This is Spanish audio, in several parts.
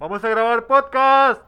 Vamos a grabar podcast.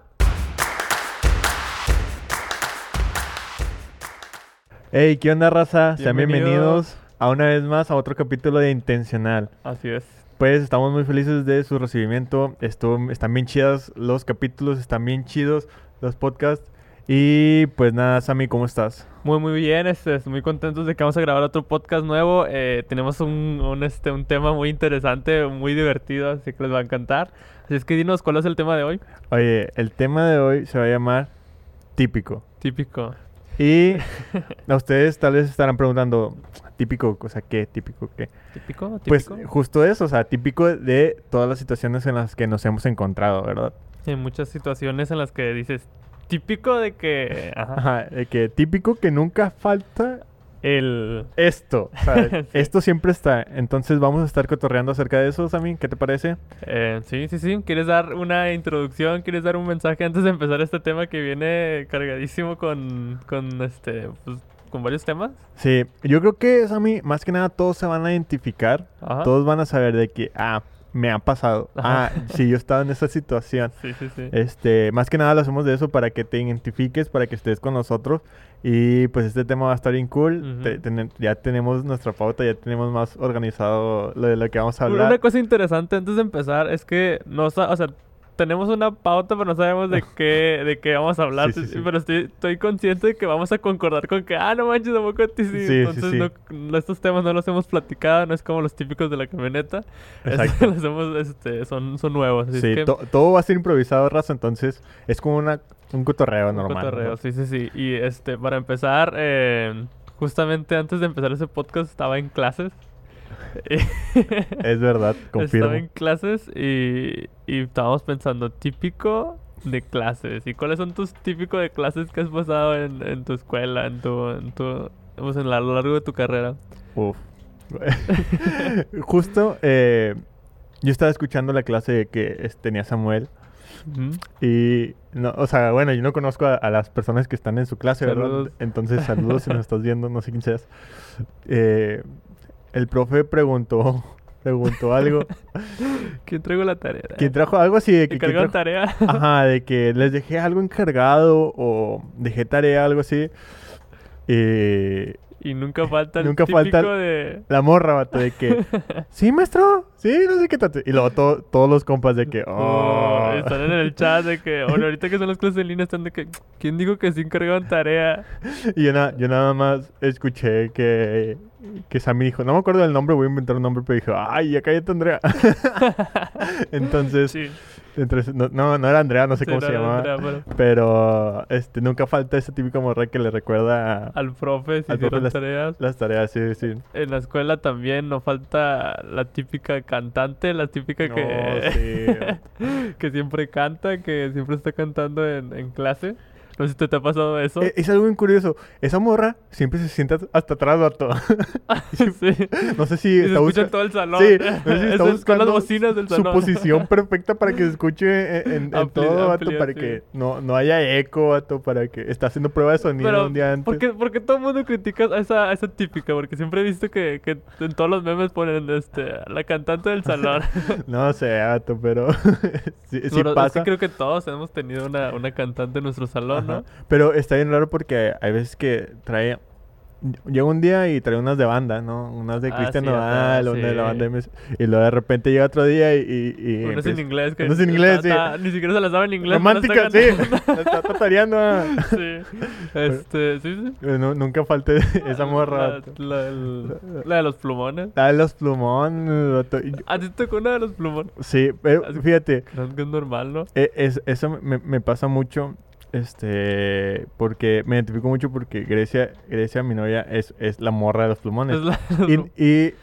Hey, ¿qué onda, raza? Sean Bienvenidos. bienvenidos a una vez más a otro capítulo de Intencional. Así es. Pues estamos muy felices de su recibimiento. Estuvo, están bien chidas los capítulos, están bien chidos los podcasts. Y pues nada, Sammy, ¿cómo estás? Muy, muy bien. Este, muy contentos de que vamos a grabar otro podcast nuevo. Eh, tenemos un, un, este, un tema muy interesante, muy divertido, así que les va a encantar. Así es que dinos, ¿cuál es el tema de hoy? Oye, el tema de hoy se va a llamar típico. Típico. Y a ustedes tal vez estarán preguntando, típico, o sea, ¿qué? Típico, ¿qué? ¿Típico? Pues ¿Típico? justo eso, o sea, típico de todas las situaciones en las que nos hemos encontrado, ¿verdad? Hay muchas situaciones en las que dices, típico de que... Ajá, Ajá, de que típico que nunca falta el... esto. Sí. Esto siempre está. Entonces vamos a estar cotorreando acerca de eso, Sammy. ¿Qué te parece? eh, sí, sí, sí. ¿Quieres dar una introducción? ¿Quieres dar un mensaje antes de empezar este tema que viene cargadísimo con, con este, pues, con varios temas? Sí, yo creo que, Sammy, más que nada todos se van a identificar. Ajá. Todos van a saber de que, ah, me ha pasado. Ajá. Ah, sí, yo estaba en esa situación. Sí, sí, sí. Este, más que nada lo hacemos de eso para que te identifiques, para que estés con nosotros. Y pues este tema va a estar bien cool. Ujú. Te- tene- ya tenemos nuestra pauta, ya tenemos más organizado lo de lo que vamos a Una hablar. cosa interesante antes de empezar es que no o sea, tenemos una pauta, pero no sabemos de qué, de qué vamos a hablar. Sí, sí, sí. Pero estoy, estoy consciente de que vamos a concordar con que, ah, no manches, ¿a poco a ti sí? Entonces. No, no- estos temas no los hemos platicado, no es como los típicos de la camioneta. Exacto. los hemos, este, son, son nuevos. Así es Sí, que to- todo va a ser improvisado, raza. Entonces es como una, un cotorreo un normal. ¿no? cotorreo, sí, sí, sí. Y este, para empezar, eh, justamente antes de empezar ese podcast estaba en clases. Es verdad, confirmo. Estaba en clases y, y estábamos pensando, típico de clases. ¿Y cuáles son tus típicos de clases que has pasado en, en tu escuela, en tu, en tu, pues, en la- a lo largo de tu carrera? Uf. Justo, eh, yo estaba escuchando la clase que tenía Samuel. Y, no, o sea, bueno, yo no conozco a, a las personas que están en su clase, ¿verdad? Entonces, saludos si nos estás viendo, no sé quién seas. Eh, el profe preguntó, preguntó algo. ¿Quién traigo la tarea? ¿Quién trajo algo así de que... ¿Que quién cargaron trajo- tarea? Ajá, de que les dejé algo encargado o dejé tarea, algo así. Y y nunca falta el Nunca típico falta- de... la morra, vato, de que... Sí, maestro. Sí, no sé qué tanto. Y luego to- todos los compas de que... Oh, Oh. están en el chat de que, bueno, ahorita que son las clases en línea están de que, ¿quién dijo que sí encargaron tarea? Y yo, na- yo nada más escuché que, que Sammy dijo, no me acuerdo del nombre, voy a inventar un nombre, pero dijo, ay, ya cállate, Andrea. Entonces, Sí, no, no, no era Andrea, no sé cómo se llamaba. Andrea, pero Pero este, nunca falta ese típico morra que le recuerda a- al profe si Al profe las- tareas. las tareas, sí, sí. En la escuela también no falta la típica cantante, la típica No, que, que siempre canta, que siempre está cantando en, en clase. No sé si te, te ha pasado eso. Eh, Es algo bien curioso. Esa morra siempre se sienta hasta atrás, vato. sí. No sé si está escucha busca- en todo el salón. Sí, no sé si está son las buscando bocinas del su salón. posición perfecta para que se escuche en, en- en todo, vato, amplia, para sí. que no, no haya eco, vato, para que está haciendo prueba de sonido Pero, un día antes. ¿por qué, por qué todo el mundo critica a esa, a esa típica? Porque siempre he visto que, que en todos los memes ponen este, la cantante del salón. No sé, vato, pero sí, sí Pero es pasa. que creo que todos hemos tenido una, una cantante en nuestro salón, Pero está bien raro porque hay veces que trae. Llega un día y trae unas de banda, ¿no? Unas de Ah, Cristian sí, Nodal, una de la sí. banda MS. Y luego de repente llega otro día y. y, y Uno es en empieza- inglés. Que uno es en inglés, sí. Ni siquiera se la sabe en inglés. Romántica, sí. La está tatareando. ah. sí. Este, sí, sí. Eh, no- nunca falte esa morra. La, la, la de los plumones. Ah, los plumones. ¿A ti te tocó una de los plumones? Sí, pero Así- fíjate, Creo que es normal, ¿no? e- es, eso me, me pasa mucho. Este, porque me identifico mucho porque Grecia, Grecia, mi novia, es, es la morra de los plumones. Es la- Y, y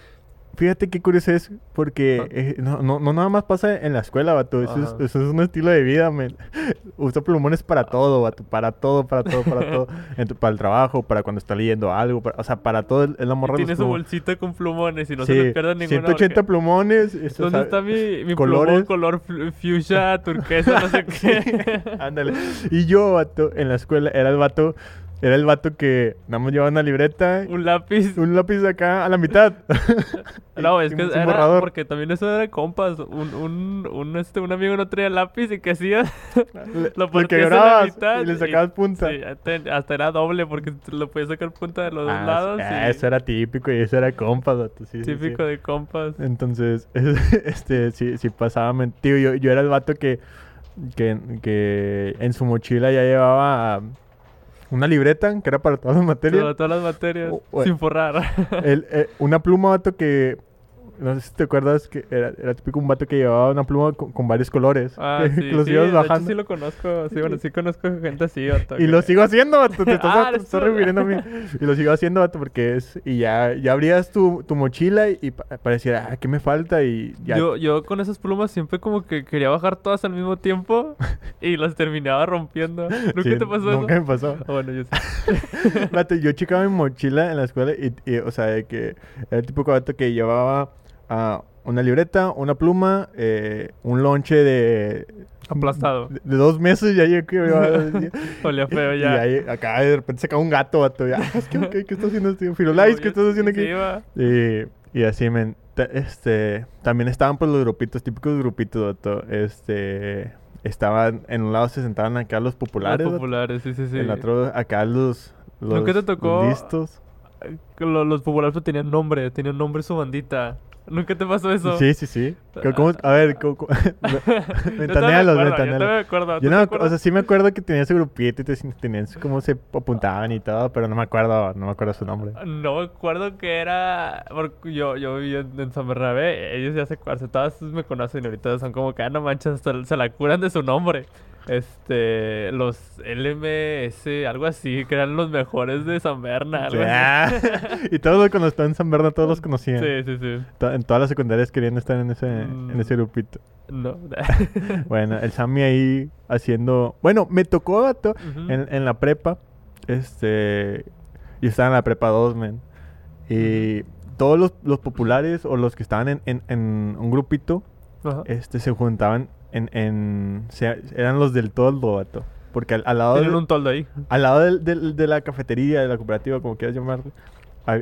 fíjate qué curioso es, porque Ah. eh, no, no, no nada más pasa en la escuela, vato. Eso es, eso es un estilo de vida, men. Usa plumones para todo, vato. Para todo, para todo, para todo. Para el trabajo, para cuando está leyendo algo. para- o sea, para todo la morra de Tiene su bolsita con plumones y no Sí, se le pierda ninguno. 180 porque- plumones. eso, ¿Dónde está mi, mi colores. plumón color fu- fuchsia, turquesa, no sé qué? Ándale. Y yo, vato, en la escuela era el vato era el vato que nada más llevaba una libreta, Un lápiz. un lápiz acá a la mitad. No, es que era borrador. porque también eso era de compas. Un, un, un, este, un amigo no traía lápiz y que hacía lo partías en la mitad y le sacabas punta. Sí, hasta, hasta era doble porque lo podías sacar punta de los dos Ah, lados. y eso era típico y eso era compas, vato, sí, típico de compas. Entonces, este, sí, sí pasaba, tío, yo, yo era el vato que, que, que en su mochila ya llevaba una libreta, que era para todas las materias, Todas, todas las materias. O- sin forrar. el, eh, una pluma, vato, que, no sé si te acuerdas, que era, era típico un vato que llevaba una pluma con, con varios colores, Ah, que, sí, que los sí, ibas bajando. sí lo conozco. Sí, bueno, sí conozco gente así. vato, Y que- lo sigo haciendo, vato. Te estás, Ah, te estás refiriendo a mí. Y lo sigo haciendo, vato, porque es... Y ya, ya abrías tu, tu mochila y, y pa- pareciera, ah, ¿qué me falta? Y ya... Yo, yo con esas plumas siempre como que quería bajar todas al mismo tiempo y las terminaba rompiendo. ¿Nunca Sí, te pasó Nunca eso? me pasó. Ah, bueno, yo sí. Vato, yo checaba mi mochila en la escuela y, y, o sea, de que era el típico vato que llevaba una libreta, una pluma, eh, un lonche de... Aplastado. De, de dos meses ya llevaba... Olía feo y ya. ahí acá de repente sacaba un gato, vato. Ya, "Ah, es que, ok, ¿qué estás haciendo, tío? Firulais, No, ¿qué estás haciendo aquí? iba. Y, y así, men. Este, también estaban pues los grupitos, típicos grupitos, vato. Este, estaban, en un lado se sentaban acá los populares, Los populares, sí, sí, sí. en el otro acá los, los ¿Nunca te tocó? los listos. Lo- Los, populares pues, tenían nombre, tenían nombre su bandita. ¿Nunca te pasó eso? Sí, sí, sí. ¿Cómo- cómo- a ver, ¿cómo, ventanealos, acuerdo, Yo ventanealos. me acuerdo. Yo ¿tú no, me acu- acuerdas? o sea, sí me acuerdo que tenía ese grupito y te- tenían su- cómo se apuntaban y todo, pero no me acuerdo, no me acuerdo su nombre. No me acuerdo que era. Porque yo, yo viví en, San Bernabé. Ellos ya se. Todas me conocen y ahorita son como que, ah, no manches, se la curan de su nombre. Este. Los LMS, algo así, que eran los mejores de San Berna. Algo así. Ah, y todos los- cuando estaban en San Bernardo, todos los conocían. Sí, sí, sí. En todas las secundarias querían estar en ese, en Mm. ese grupito. No. Bueno, el Sammy ahí haciendo... Bueno, me tocó, en, en la prepa. Este... Yo estaba en la prepa 2, men. Y todos los, los populares o los que estaban en, en- en un grupito, este, se juntaban en... en se- eran los del toldo, vato. Porque al, al lado, de, un toldo ahí. al lado del- del- de la cafetería, de la cooperativa, como quieras llamarlo,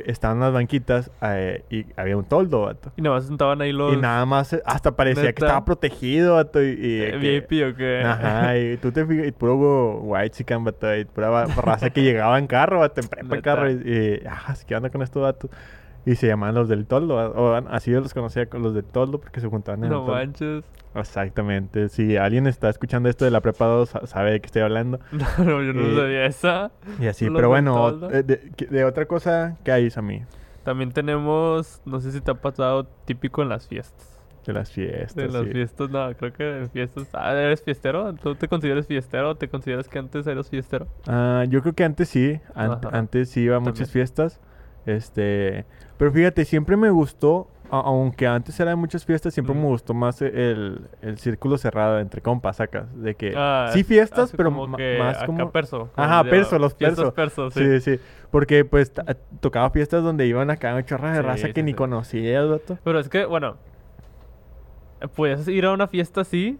estaban las banquitas eh, y había un toldo, vato. Y nada más sentaban ahí los. Y nada más, eh, hasta parecía que ¿Neta? estaba protegido, vato. Y, y eh, que- VIP o qué. Ajá, y tú te fijas, y puro white chicken, vato, y pura raza que llegaba en carro, vato, en prepa Neta. carro. Y, y ah, ¿qué onda con estos vatos? Y se llamaban los del toldo, o así yo los conocía con los del toldo porque se juntaban en No el toldo. manches. Exactamente, si alguien está escuchando esto de la prepa 2, sa- sabe de qué estoy hablando. No, no, yo no Eh, sabía esa. Y así, Los pero bueno, eh, de, otra cosa, ¿qué hay, a mí? También tenemos, no sé si te ha pasado típico en las fiestas. De las fiestas. De las sí. fiestas, no, creo que en fiestas. Ah, ¿eres fiestero? ¿Tú te consideras fiestero o te consideras que antes eras fiestero? Ah, yo creo que antes sí, an- Ajá. antes sí iba a muchas fiestas. Este, pero fíjate, siempre me gustó, aunque antes era de muchas fiestas, siempre me gustó más el, el círculo cerrado entre compas, sacas, de que Ah, sí fiestas, pero como ma- que más acá como perso. como Ajá, perso, los Fiestas perso. perso, sí. Sí, sí, porque pues tocaba fiestas donde iban acá un chorro de Sí, raza sí, que ni sí. conocías, vato. Pero es que, bueno, puedes ir a una fiesta así,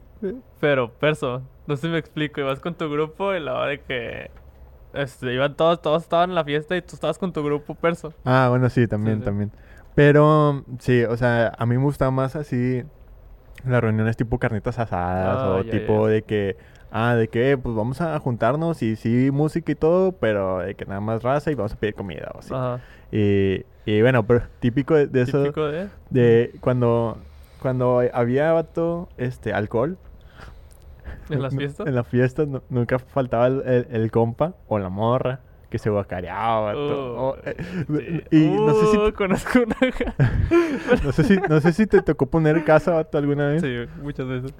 pero perso. No sé si me explico. Ibas con tu grupo y la hora de que. Este, iban todos, todos estaban en la fiesta y tú estabas con tu grupo perso. Ah, bueno, sí, también, sí. también. Pero sí, o sea, a mí me gusta más así las reuniones tipo carnitas asadas Ah, o ya, tipo ya. de que, ah, de que pues vamos a juntarnos y sí música y todo, pero de que nada más raza y vamos a pedir comida o así. Ajá. Y, y bueno, pero típico de, de eso, Típico de. de cuando, cuando había vato, este, alcohol. ¿En las fiestas? En las fiestas nu- nunca faltaba el, el- el compa o la morra que se guacareaba. Uh, o, eh, sí. y no sé si Uh, conozco una. No sé si, no sé si te tocó poner casa vato, alguna vez. sí, muchas veces.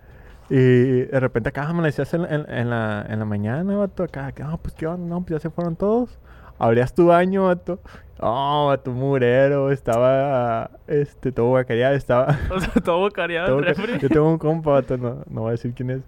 Y de repente acá amanecías en, en, en la, en la mañana, vato, acá, que, no, pues qué onda, no, pues ya se fueron todos. Abrías tu baño, vato. Oh, vato, murero, estaba, este, todo guacareado, estaba... O sea, todo refri. Yo tengo un compa, vato, no, no voy a decir quién es,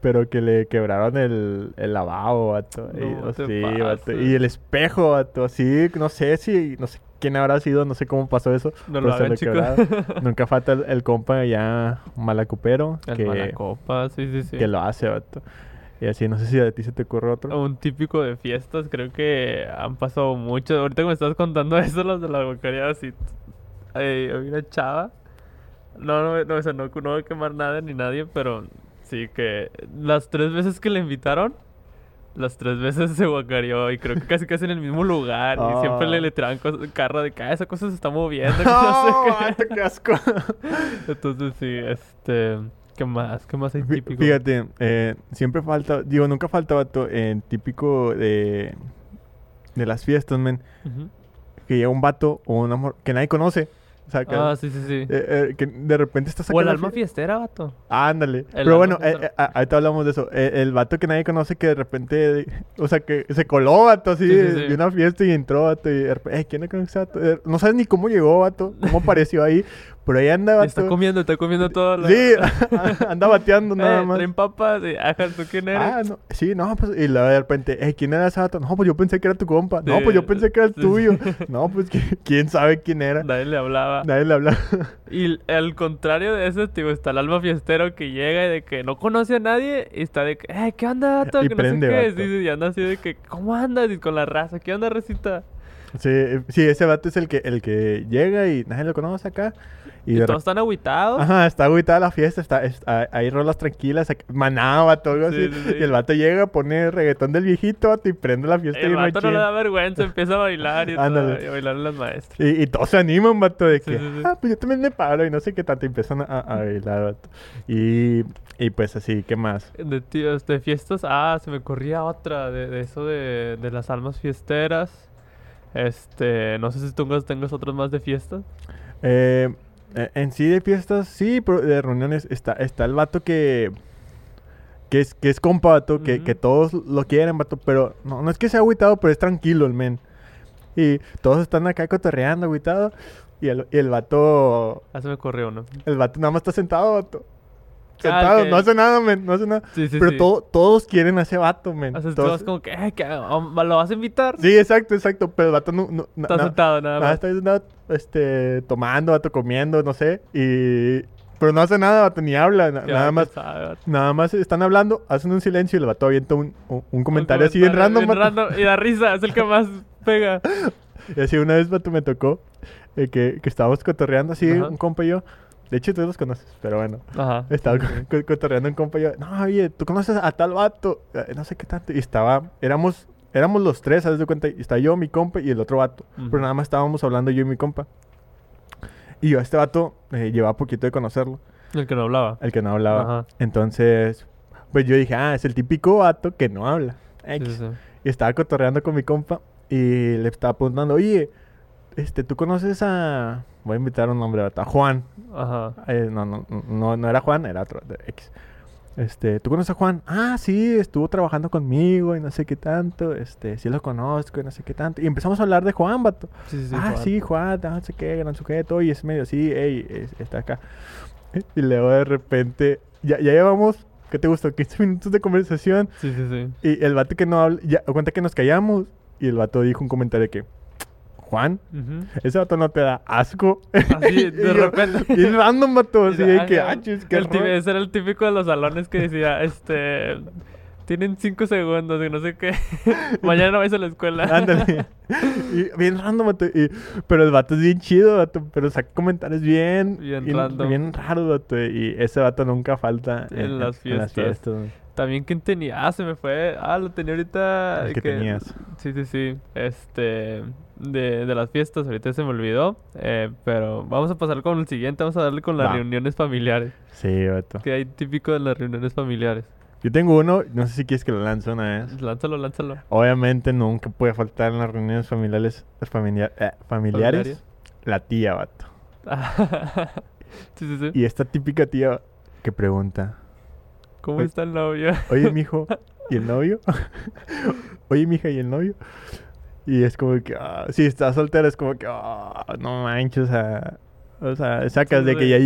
pero que le quebraron el, el lavabo, vato. y, No oh, te sí, vato, y el espejo, vato, así, no sé si, no sé quién habrá sido, no sé cómo pasó eso. No lo hagan, chicos. Nunca falta el, el compa ya malacupero El que, Malacopa, sí, sí, sí. que lo hace, vato. Y así, no sé si a ti se te ocurre otro. Un típico de fiestas, creo que han pasado mucho. Ahorita que me estás contando eso, los de la bocaría, así. Ay, había una chava. No, no, no, o sea, no, no voy a quemar nada ni nadie, pero sí que las tres veces que le invitaron, las tres veces se guacareó y creo que casi casi en el mismo lugar. Y siempre le, Ah. le tiraban cos- carro de que "Ah, esa cosa se está moviendo. que ¡No! no sé qué". vato, qué asco! Entonces sí, este. ¿Qué más? ¿Qué más hay típico? Fíjate, eh, siempre falta, digo, nunca falta, vato, en típico de, de las fiestas, men, que llega un vato o un amor que nadie conoce. O sea, que, Ah, sí, sí, sí. eh, eh, que de repente estás o el alma fie- fiestera, vato. Ándale. El Pero bueno, eh, eh, ahorita hablamos de eso. Eh, el vato que nadie conoce que de repente, o sea, que se coló, vato, así, Sí, sí, de- sí. de una fiesta y entró, vato, y de repente, "Ey, ¿quién es ese vato? Eh, No sabes ni cómo llegó, vato, cómo apareció ahí, pero ahí anda, vato. está comiendo, está comiendo todo. la- Sí, anda bateando nada Eh, más. traen papas y, ajá, ¿tú quién eres? Ah, no, sí, no, pues, y luego de repente, "Ey, ¿quién era ese vato? No, pues yo pensé que era tu compa. No, pues yo pensé que era el sí, tuyo. No, pues ¿qui- quién sabe quién era. Nadie le hablaba. Nadie le hablaba. Y al contrario de eso, tío, está el alma fiestero que llega y de que no conoce a nadie y está de que, eh, ¿qué onda, vato? Y que prende, no sé qué. vato. Y anda así de que, ¿cómo andas? Y con la raza, ¿qué onda, recita? Sí, eh, sí, ese vato es el que, el que llega y nadie lo conoce acá. Y, Y, todos están agüitados. Ajá, está agüitada la fiesta, está, está- hay rolas tranquilas, algo Sí, así. sí, sí. Y el vato llega, pone reggaetón del viejito, y prende la fiesta El bien vato no le da vergüenza, empieza a bailar y, todo, y a bailar las maestras. Y, y todos se animan, vato, de que, ah, pues yo también me paro y no sé qué tanto, y empiezan a, a bailar, vato. Y, y pues así, ¿qué más? De tíos, de fiestas, ah, se me corría otra, de, de eso de, de las almas fiesteras. Este, no sé si tú tengas, otros más de fiestas. Eh, en sí de fiestas, sí, pero de reuniones está, está el vato que... Que es, que es compa, vato, que, todos lo quieren, vato, pero no, no es que sea agüitado, pero es tranquilo el men. Y todos están acá cotorreando, agüitado. Y el, y el vato, Ah, se me corrió uno. el vato nada más está sentado, vato. Ah, Sentado, ok. no hace nada, men, no hace nada. Sí, sí, pero sí. to- todos quieren a ese vato, men. O sea, Todos- todos como que, um, ¿lo vas a invitar? Sí, exacto, exacto, pero el vato no... Está na- sentado nada Nada, más. está sentado, este, tomando, vato, comiendo, no sé. Y... Pero no hace nada, vato, ni habla, na- nada más... Nada más están hablando, hacen un silencio y el vato avienta un, un, un comentario Un así bien random. bien random, Y da risa, es el que más pega. Y así una vez, vato, me tocó eh, que, que estábamos cotorreando así, Ajá. un compa y yo. De hecho, tú los conoces, pero bueno. Ajá. Estaba Sí, co- sí. co- cotorreando un compa y yo. No, oye, ¿tú conoces a tal vato? Eh, No sé qué tanto. Y estaba... Éramos... Éramos los tres, ¿sabes de cuenta? Y está yo, mi compa y el otro vato. Pero nada más estábamos hablando yo y mi compa. Y yo a este vato eh, llevaba poquito de conocerlo. El que no hablaba. El que no hablaba. Ajá. Entonces... Pues yo dije, ah, es el típico vato que no habla. Sí, X. sí, sí. Y estaba cotorreando con mi compa y le estaba preguntando, oye, este, ¿tú conoces a... Voy a invitar un nombre, a Juan. Ajá. Eh, no, no, no, no era Juan, era otro, de X. Este, ¿tú conoces a Juan? Ah, sí, estuvo trabajando conmigo y no sé qué tanto. Este, sí lo conozco y no sé qué tanto. Y empezamos a hablar de Juan, vato. Sí, sí, sí. ah, Juan. sí, Juan, no sé qué, gran sujeto. Y es medio así, ey, es- está acá. Y luego de repente, ya, ya llevamos, ¿qué te gustó? 15 minutos de conversación. Sí, sí, sí. Y el vato que no habla, ya cuenta que nos callamos. Y el vato dijo un comentario que, Juan, ese vato no te da asco. Así, de repente. Y random, vato, así de que, ah, chis, qué El tí- raro". ese era el típico de los salones que decía, este... Tienen cinco segundos y no sé qué. Mañana no vais a la escuela. Ándale. Y bien random, vato. y- pero el vato es bien chido, vato. Pero saca comentarios bien. Bien random. Bien raros, vato. Y ese vato nunca falta En las fiestas. fiestas. También, ¿quién tenía? Ah, se me fue. Ah, lo tenía ahorita. El que tenías. Sí, sí, sí. Este. De, de las fiestas, ahorita se me olvidó. eh, pero vamos a pasar con el siguiente. Vamos a darle con las reuniones familiares. Sí, vato. Que hay típico de las reuniones familiares. Yo tengo uno, no sé si quieres que lo lance una vez. Lánzalo, lánzalo. Obviamente nunca puede faltar en las reuniones familiares, familia- eh, familiares, la tía, vato. sí, sí, sí. Y esta típica tía que pregunta, ¿Cómo Oye. está el novio? oye, mijo, ¿y el novio? oye, mija, ¿y el novio? Y es como que, ah, si estás soltera, es como que, ah, no manches, o sea, O sea, sacas de que ya...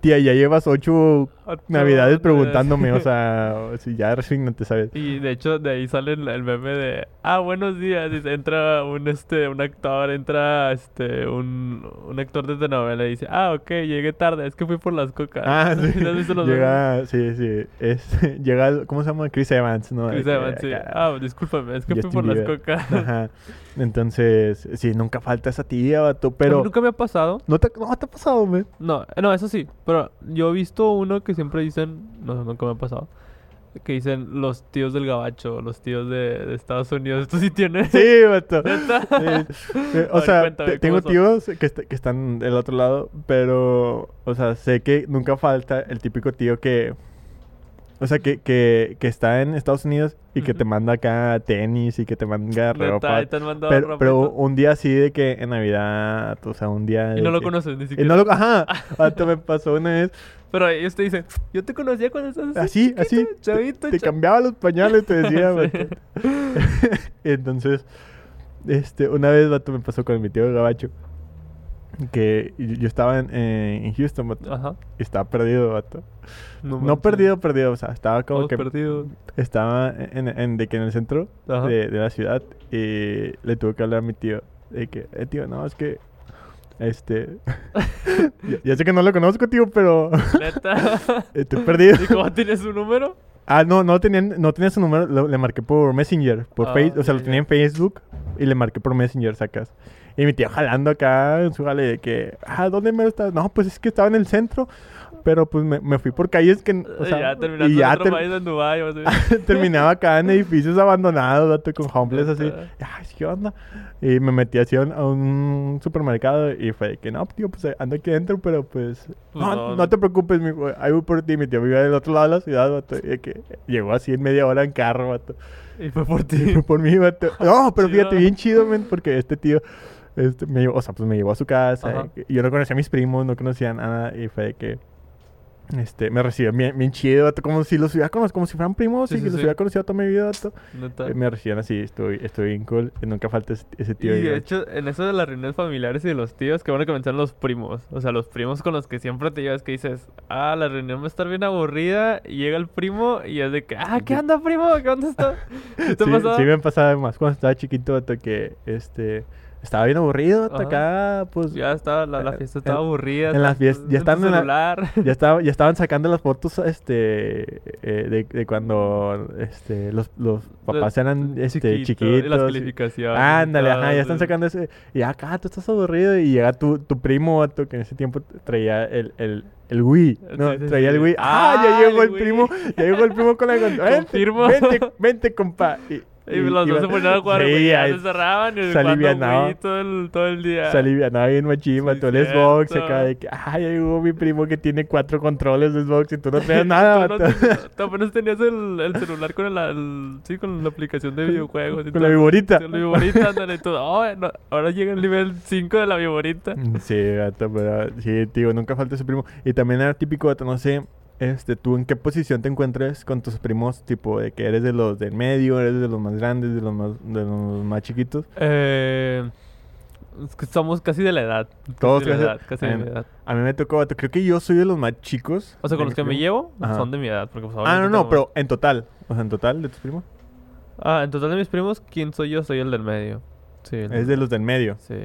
Tía, ya llevas ocho Ocho navidades preguntándome, o sea, si ya resígnate, ¿sabes? Y de hecho de ahí sale el, el meme de ah buenos días entra un este un actor entra este un, un actor de telenovela y dice ah ok llegué tarde es que fui por las cocas Ah, sí. Llega, sí, sí. Es, llega, ¿cómo se llama? Chris Evans, ¿no? Chris Evans, sí. ah discúlpame es que fui por las cocas Ajá. Entonces, sí, nunca falta esa tía, vato, A mí pero... nunca me ha pasado ¿No te, no te ha pasado, güey? no no eso sí pero yo he visto uno que siempre dicen no nunca me ha pasado que dicen los tíos del gabacho los tíos de, de Estados Unidos esto sí tiene Sí, vato. Sí, A O ver, sea, cuéntame, tengo tíos que, est- que están del otro lado, pero, o sea, sé que nunca falta el típico tío que, o sea, que, que, que está en Estados Unidos y que te manda acá tenis y que te manda ropa. y te Pero, y pero un día así de que en Navidad, o sea, un día... y no lo que- conoces ni Y siquiera no lo... Ajá, vato, me pasó una vez. Pero ellos te dicen, yo te conocía cuando estabas Así, así. chiquito, chavito, Te cha-". cambiaba los pañales, te decía. Entonces, este, una vez, vato, me pasó con mi tío Gabacho. Que yo estaba en, eh, en Houston, vato. Ajá. Y estaba perdido, vato. No, manches. perdido, perdido. O sea, estaba como Todos que... perdidos. Estaba en, en- de que en el centro de, de la ciudad. Y le tuve que hablar a mi tío. De que, eh, tío, no, es que... Este... ya, ya sé que no lo conozco, tío, pero... Estoy perdido. ¿Y cómo tienes su número? Ah, no, no tenía, no tenía su número, lo- le marqué por Messenger, por Ah, Facebook, o sea, ya, lo tenía ya. en Facebook y le marqué por Messenger, sacas. Y mi tío jalando acá en su jale de que, ah, ¿dónde me estás? No, pues es que estaba en el centro, pero pues me, me fui por calles que, o sea, ya terminando y ya en otro ter- país en Dubái. o así. terminaba acá en edificios abandonados, con homeless así. Ay, ¿qué onda? Y me metí así a un, a un supermercado y fue de que, no, tío, pues ando aquí adentro, pero pues, Pues no, no. no te preocupes, mijo, ahí voy por ti. Mi tío vive del otro lado de la ciudad, vato, y de que llegó así en media hora en carro, vato. Y fue por Y ti. fue por mí, vato. No, pero fíjate, bien chido, men, porque este tío, este, me llevó, o sea, pues me llevó a su casa. Y yo no conocía a mis primos, no conocía nada, y fue de que, este, me recibió bien, bien chido, como si los hubiera conocido, como si fueran primos Sí, y sí, los sí. hubiera conocido toda mi vida. Eh, Me recibían así, estoy, estoy bien cool, y nunca falta ese, ese Y tío. ahí, de hecho, en eso de las reuniones familiares y de los tíos, que bueno que mencionan los primos. O sea, los primos con los que siempre te llevas que dices, ah, la reunión va a estar bien aburrida. Y llega el primo y es de que, ah, ¿qué onda, primo? ¿Qué onda está? ¿Sí te ha sí, me pasaba más cuando estaba chiquito, que, este, estaba bien aburrido, Ajá. acá, pues... Ya estaba, la, la Eh, fiesta en- estaba aburrida. en las estás fies- ya tu están en la- celular. Ya, estaba, ya estaban sacando las fotos este, eh, de, de cuando este, los, los papás eran este, Chiquito, chiquitos. Las calificaciones. y Ándale, ajá, ya están sacando ese. Y acá tú estás aburrido y llega tu, tu primo, vato, que en ese tiempo traía el, el, el Wii. No, Sí, sí, traía el. Wii. ¡Ah! Ah, ya llegó el el, primo. Ya llegó el primo con la consola. Vente. Vente, vente, compa. Y, Y los dos se ponían a jugar, Sí, güey, ya ahí se cerraban y se alivianaba. Wii todo el, todo el día. Se alivianaba bien machín, Sí, vato, el Xbox cierto. acá de que, ay, llegó mi primo que tiene cuatro controles de Xbox y tú no traes nada, Tú, no, tú apenas tenías el, el celular con el, el- sí, con la aplicación de videojuegos. y Con todo. la viborita. Sí, La viborita, ándale, y todo. Oh, no, ahora llega el nivel 5 de la viborita. Sí, gato, pero sí, tío, nunca falta ese primo. Y también era típico, no sé, este, tú en qué posición te encuentres con tus primos, tipo, de que eres de los del medio, eres de los más grandes, de los más, de los más chiquitos. Eh, somos casi de la edad. Casi Todos de la edad, casi de en- mi edad. A mí me tocó, creo que yo soy de los más chicos. O sea, con los que me llevo Ajá. son de mi edad. Porque, pues, Ah, no, no, pero en total, o sea, en total de tus primos. Ah, en total de mis primos, ¿quién soy yo? Soy el del medio. Sí. el Es de los del medio. Sí.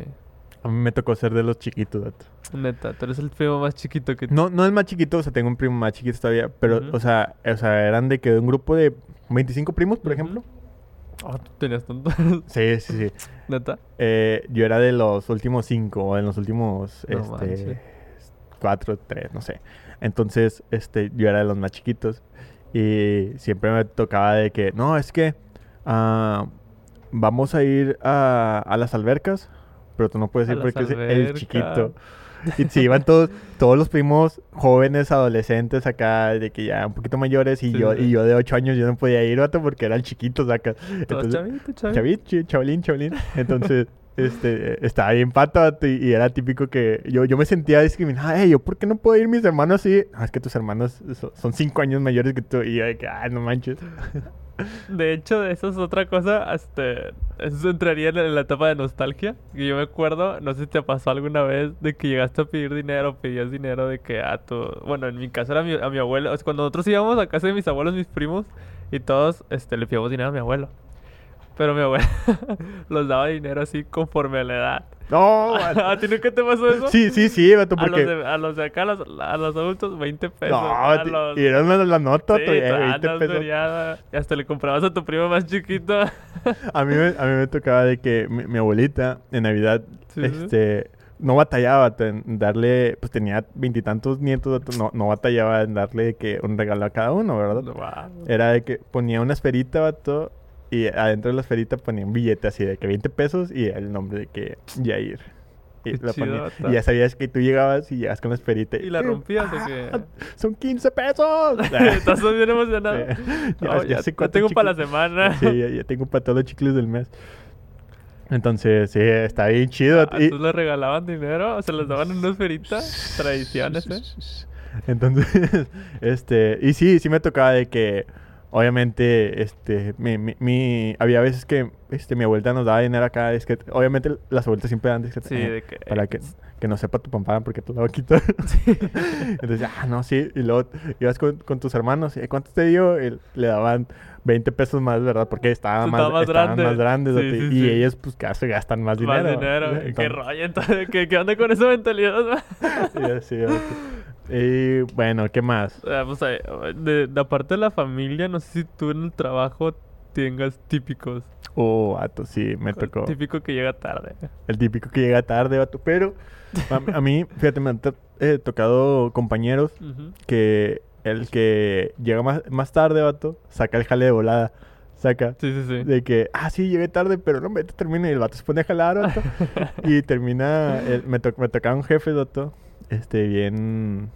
A mí me tocó ser de los chiquitos. Neta, tú eres el primo más chiquito que... No, no el más chiquito, o sea, tengo un primo más chiquito todavía, pero, o sea, o sea, eran de que de un grupo de 25 primos, por ejemplo. Ah, tú tenías tanto. Sí, sí, sí. Neta. Eh, yo era de los últimos cinco, o en los últimos, No este, cuatro, tres, no sé. Entonces, este, yo era de los más chiquitos. Y siempre me tocaba de que, no, es que ah, vamos a ir a, a las albercas, pero tú no puedes ir porque es el chiquito. Y se iban todos, todos los primos jóvenes, adolescentes acá, de que ya un poquito mayores, y Sí, yo, sí. y yo de ocho años yo no podía ir, vato, porque chiquitos acá. Todo Entonces, chavito, chavito. Chavit, chi- chavalín, chavalín. Entonces, este, eh, estaba bien pato, vato, y, y era típico que yo, yo me sentía discriminado. Ey, ¿yo por qué no puedo ir mis hermanos así? Ah, es que tus hermanos so- son cinco años mayores que tú. Y yo de que, ay, no manches. De hecho, eso es otra cosa. Este, eso entraría en la etapa de nostalgia. Que yo me acuerdo, no sé si te pasó alguna vez, de que llegaste a pedir dinero, pedías dinero de que a tu. Bueno, en mi caso era mi, a mi abuelo. Cuando nosotros íbamos a casa de mis abuelos, mis primos, y todos este, le pedíamos dinero a mi abuelo. Pero mi abuelo los daba dinero así conforme a la edad. No. ¿A ti nunca te pasó eso? Sí, sí, sí, vato, A los, porque... de, a los de acá, a los, a los adultos, 20 pesos. No, los... y era una la nota, Sí, eh, 20 tranas, pesos. y hasta le comprabas a tu primo más chiquito. A mí, me, a mí me tocaba de que mi, mi abuelita en Navidad, Sí, sí. este, no batallaba en darle, pues tenía veintitantos nietos, no, no batallaba en darle que un regalo a cada uno, ¿verdad? Wow. Era de que ponía una esferita, vato, y adentro de la esferita ponía un billete así de que 20 pesos y el nombre de que Jair. Y, Qué chido, ponía. y ya sabías que tú llegabas y llegas con la esferita. ¿Y la ¡eh, rompías ah, que? ¡Son 15 pesos! Estás bien emocionado. Sí. Ya, sé ya cuántos tengo para la semana. Sí, ya, ya tengo para todos los chicles del mes. Entonces, sí, está bien chido. ¿A y- todos les regalaban dinero? ¿Se les daban en una esferita? Tradiciones, ¿eh? Entonces, este, y sí, sí me tocaba de que, obviamente, este, mi, mi, mi- había veces que, este, mi abuelita nos daba dinero acá, es que, obviamente, las abuelitas siempre dan discreta- Sí, eh, de que... para que, que no sepa tu papá porque te la va a quitar. Entonces, ah, no, sí, y luego ibas con, con tus hermanos, ¿y cuánto te dio? Y le daban 20 pesos más, ¿verdad? Porque estaban más, Estaba más estaban grande. más grandes, y ellos, pues, casi gastan más dinero. Más dinero. Entonces- Qué rollo, entonces. ¿Qué, qué onda con esa mentalidad? Sí, sí. Y bueno, ¿qué más? Ah, pues, eh, de, de aparte de la familia, no sé si tú en el trabajo tengas típicos. Oh, vato, sí, me El tocó. Típico que llega tarde. El típico que llega tarde, vato. Pero a, a mí, fíjate, me han eh, tocado compañeros que el que llega más, más tarde, vato, saca el jale de volada. Saca. Sí, sí, sí. De que, ah, sí, llegué tarde, pero no, vete, termina. Y el vato se pone a jalar, vato. y termina, el- me, to- me tocaba un jefe, vato. Este, bien,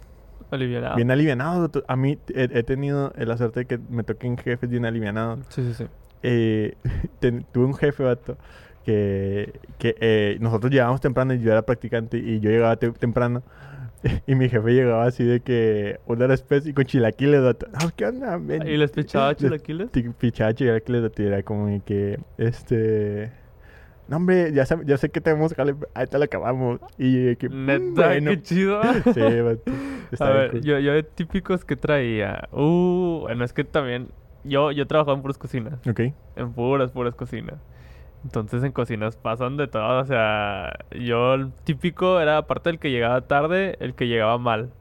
Alivianado. bien alivianado. A mí he, he tenido la suerte de que me toquen jefes bien alivianados. Sí, sí, sí. eh, ten- tuve un jefe, vato, que, que eh, nosotros llegábamos temprano y yo era practicante y yo llegaba te- temprano. Y mi jefe llegaba así de que una hora después y con chilaquiles, vato. "Ah, ¿Qué onda? Ven". ¿Y les pichaba Les- chilaquiles? Pichaba chilaquiles, vato, y era como que, este... No, hombre, ya, ya sé que tenemos jale, ahí te lo acabamos. Y que, "Mm, Neta, bueno". qué chido. Sí. A ver, cool. yo, yo de típicos que traía. Uh, bueno, es que también. Yo, yo trabajaba en puras cocinas. Ok. En puras, puras cocinas. Entonces en cocinas pasan de todo. O sea, yo el típico era aparte del que llegaba tarde, el que llegaba mal.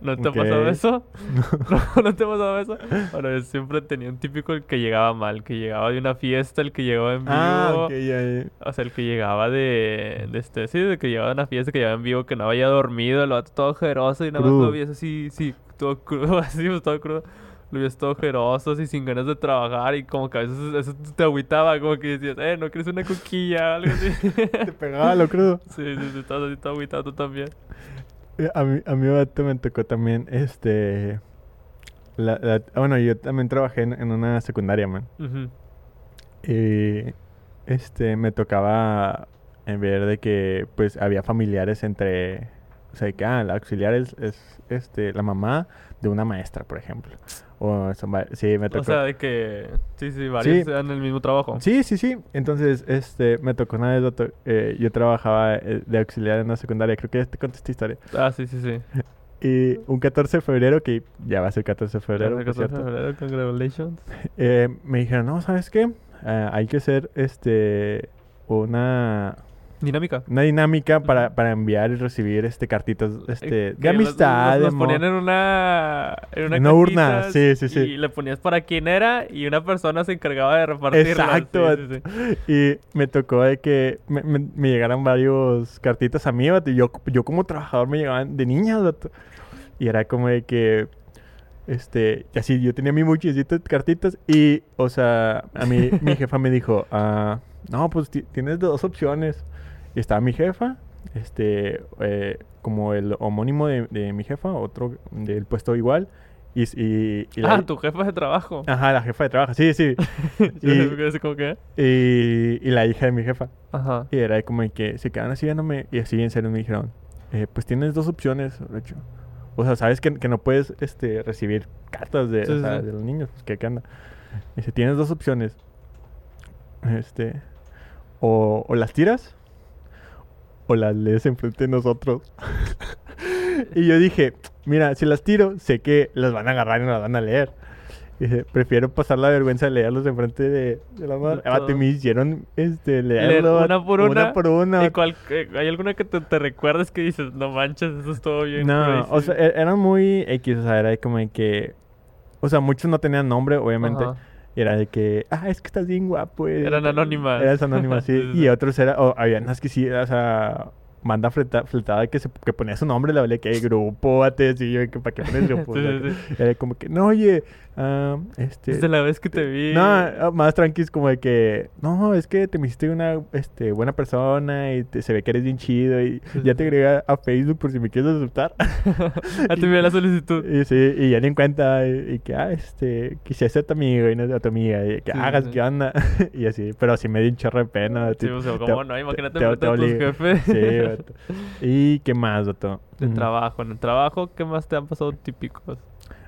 ¿No te Ok. ha pasado eso? ¿No, ¿No te ha pasado eso? Bueno, yo siempre tenía un típico el que llegaba mal, que llegaba de una fiesta, el que llegaba en vivo. Ah, ok, ya, ya. O sea, el que llegaba de, de este, sí, de que llegaba a una fiesta, que llegaba en vivo, que no había dormido, el vato todo ojeroso y nada más lo vies así, sí, todo crudo, así, pues todo crudo. Lo vies todo ojeroso, así, sin ganas de trabajar y como que a veces eso te agüitaba, como que decías, eh, ¿no quieres una coquilla o algo así? Te pegaba lo crudo. sí, sí, sí, estás así todo agüitado tú también. Eh, A mí, a mí me tocó también, este... La, la- ah, bueno, yo también trabajé en, en una secundaria, man. Y, este, me tocaba en ver de que, pues, había familiares entre... O sea, que, ah, la auxiliar es, es, este, la mamá de una maestra, por ejemplo. O, sí, me tocó... O sea, de que, sí, sí, varios Sí. dan el mismo trabajo. Sí, sí, sí. Entonces, este, me tocó una vez, vato, eh, yo trabajaba eh, de auxiliar en una secundaria, creo que ya te conté esta historia. Ah, sí, sí, sí. Y un 14 de febrero, que ya va a ser 14 de febrero, El por 14 de febrero, congratulations. eh, me dijeron, no, ¿sabes qué? Ah, hay que hacer, este, una, Dinámica. una dinámica para, para enviar y recibir, este, cartitas, este, Eh, de que los- amistad, Los, de ponían en una, en una, En urna, sí, sí, sí. Y le ponías para quién era y una persona se encargaba de repartirlas. Exacto, sí, sí, sí. Y me tocó de que me, me- me llegaran varios cartitas a mí, y yo, yo como trabajador me llegaban de niñas. Y era como de que, este, y así, yo tenía mi muchísimas cartitas y, o sea, a mí, mi jefa me dijo, ah, no, pues ti- tienes dos opciones. Y estaba mi jefa, este, eh, como el homónimo de, de mi jefa, otro del puesto igual, Y, y, y la, Ah, tu jefa de trabajo. Ajá, la jefa de trabajo, sí, sí. Yo y- cómo y, y la hija de mi jefa. Ajá. Y era como que se quedaban así viéndome y así en serio me dijeron, eh, pues tienes dos opciones, de hecho. O sea, sabes que, que no puedes este, recibir cartas de, Sí, o sí, sea, sí. de los niños, pues que qué anda. Dice, tienes dos opciones. Este, o, o las tiras o las lees enfrente de nosotros. y yo dije, mira, si las tiro, sé que las van a agarrar y no las van a leer. Dije, prefiero pasar la vergüenza de leerlos enfrente de, de la madre. Ah, te me hicieron este, Leer leerlo una por una. Una por una. ¿Y cuál- eh, ¿Hay alguna que te, te recuerdes que dices, no manches, eso estuvo bien? No, o crazy"? sea, e- eran muy X, o sea, era como que... O sea, muchos no tenían nombre, obviamente. Ajá. Era de que, ah, es que estás bien guapo. eh". Eran anónimas. Eran anónimas, sí. Y otros era, o había unas que sí, o sea, fleta- fletada que, se, que ponía su nombre, le valía que hay grupo, ate, así, yo, que para qué pones grupo. Sí, O sea, sí, Era como que, no, oye, ah, este... Desde la vez que te vi. No, ah, más tranquis como de que, no, es que te me hiciste una este, buena persona y te- se ve que eres bien chido y ya te agregué a- a Facebook por si me quieres aceptar. Ah, te envié la solicitud. Y sí, y ya ni en cuenta, y, y que, ah, este, quisiera ser tu amigo y no a tu amiga, y que hagas. ¿qué onda? y así, pero así me dio un chorro de pena. Sí, o sea, te- ¿cómo no? Imagínate te- de tus jefes. Sí, vato. ¿Y qué más, vato? De trabajo. En el trabajo, ¿qué más te han pasado típicos?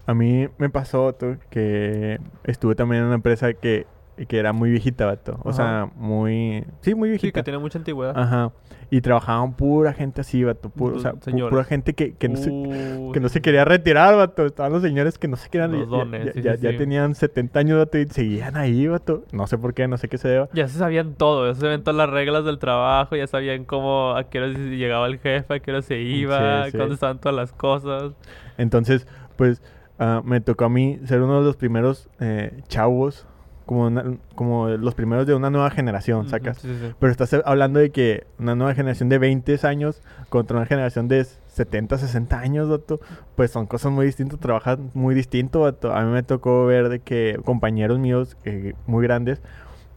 A mí me pasó, vato, que estuve también en una empresa que, que era muy viejita, vato. O Ajá. sea, muy... Sí, muy Sí, viejita. que tiene mucha antigüedad. Ajá. Y trabajaban pura gente así, vato. Puro, o sea, pu- pura gente que, que, no se, que no se quería retirar, vato. Estaban los señores que no se querían... Los ya- dones, ya, sí, ya- sí, ya sí. tenían 70 años, vato, y seguían ahí, vato. No sé por qué, no sé qué se deba. Ya se sabían todo, ya se sabían todas las reglas del trabajo, ya sabían cómo, a qué hora llegaba el jefe, a qué hora se iba, Sí, sí. dónde estaban todas las cosas. Entonces, pues, ah, me tocó a mí ser uno de los primeros eh, chavos, como, una- como los primeros de una nueva generación, sacas. sí, sí, sí. Pero estás hablando de que una nueva generación de 20 años contra una generación de 70, 60 años, vato, pues son cosas muy distintas, trabajan muy distinto, vato. A mí me tocó ver de que compañeros míos eh, muy grandes,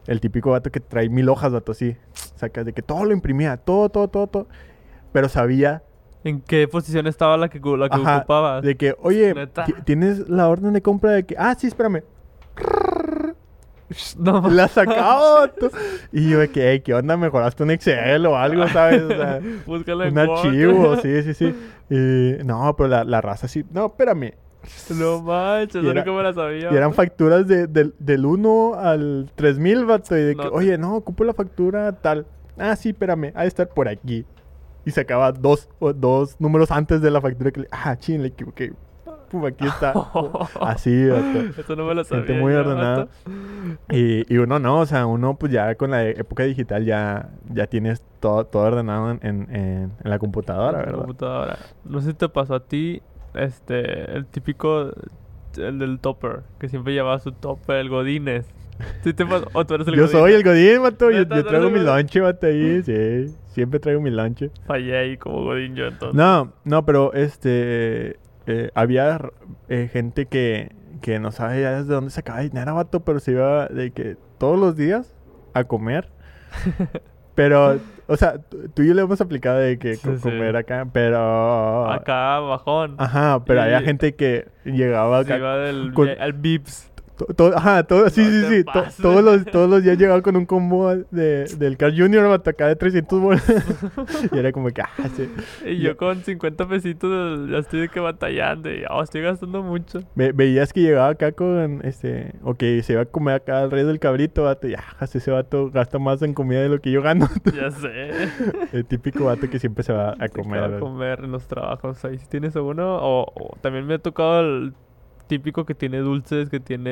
el típico vato que trae mil hojas, vato, así, sacas de que todo lo imprimía, todo, todo, todo, todo, pero sabía ¿En qué posición estaba la que, la que Ajá, ocupabas? de que, oye, ¿tienes la orden de compra de que, ah, sí, espérame, No, la sacaba. Y yo de que, "Ey, ¿qué onda? ¿Mejoraste un Excel o algo, sabes? O sea, en un Word. archivo, sí, sí, sí. Y, no, pero la, la raza sí. No, espérame. No manches, era- nunca me la sabía. Y eran facturas de, del- del 1 al 3000, vato. Y de que, No oye, no, ocupo la factura tal. Ah, sí, espérame, ha de estar por aquí. Y sacaba dos, o dos números antes de la factura que le. Ah, ching, le equivoqué. Pum, aquí está. Así, vato. Eso no me lo sabía. Gente muy ordenada. Y, y uno no, o sea, uno pues ya con la época digital ya, ya tienes todo, todo ordenado en, en, la computadora, En la ¿verdad? computadora. No sé si te pasó a ti, este, el típico, el del topper, que siempre llevaba su topper, el Godines. ¿Sí te pasó? ¿O tú eres el Yo Godín? soy el Godín, vato. Yo, Neta, yo ¿tú traigo mi lonche, vato, ahí, sí. Siempre traigo mi lonche. Fallé ahí como Godín yo entonces. No, no, pero este... eh, había eh, gente que, que no sabe ya desde dónde sacaba dinero, vato, pero se iba de que todos los días a comer. pero, o sea, tú y yo le hemos aplicado de que Sí, co- sí. comer acá, pero... Acá, bajón. Ajá, pero había gente que llegaba Se acá... iba del, con- al Vips. To- to- ajá, todo, sí, No sí, sí. to- todos, los, todos los días llegaba con un combo de, del Car Junior, acá de 300 bolas. y era como que, ah, sí. Y yo con 50 pesitos ya estoy de que batallando. Y oh, estoy gastando mucho. Ve- veías que llegaba acá con, este, o que se iba a comer acá al rey del cabrito, vato, y ah, ese vato gasta más en comida de lo que yo gano. Ya sé. El típico vato que siempre se va a comer. queda comer en los trabajos. Ahí si tienes uno. O, o también me ha tocado el típico que tiene dulces, que tiene.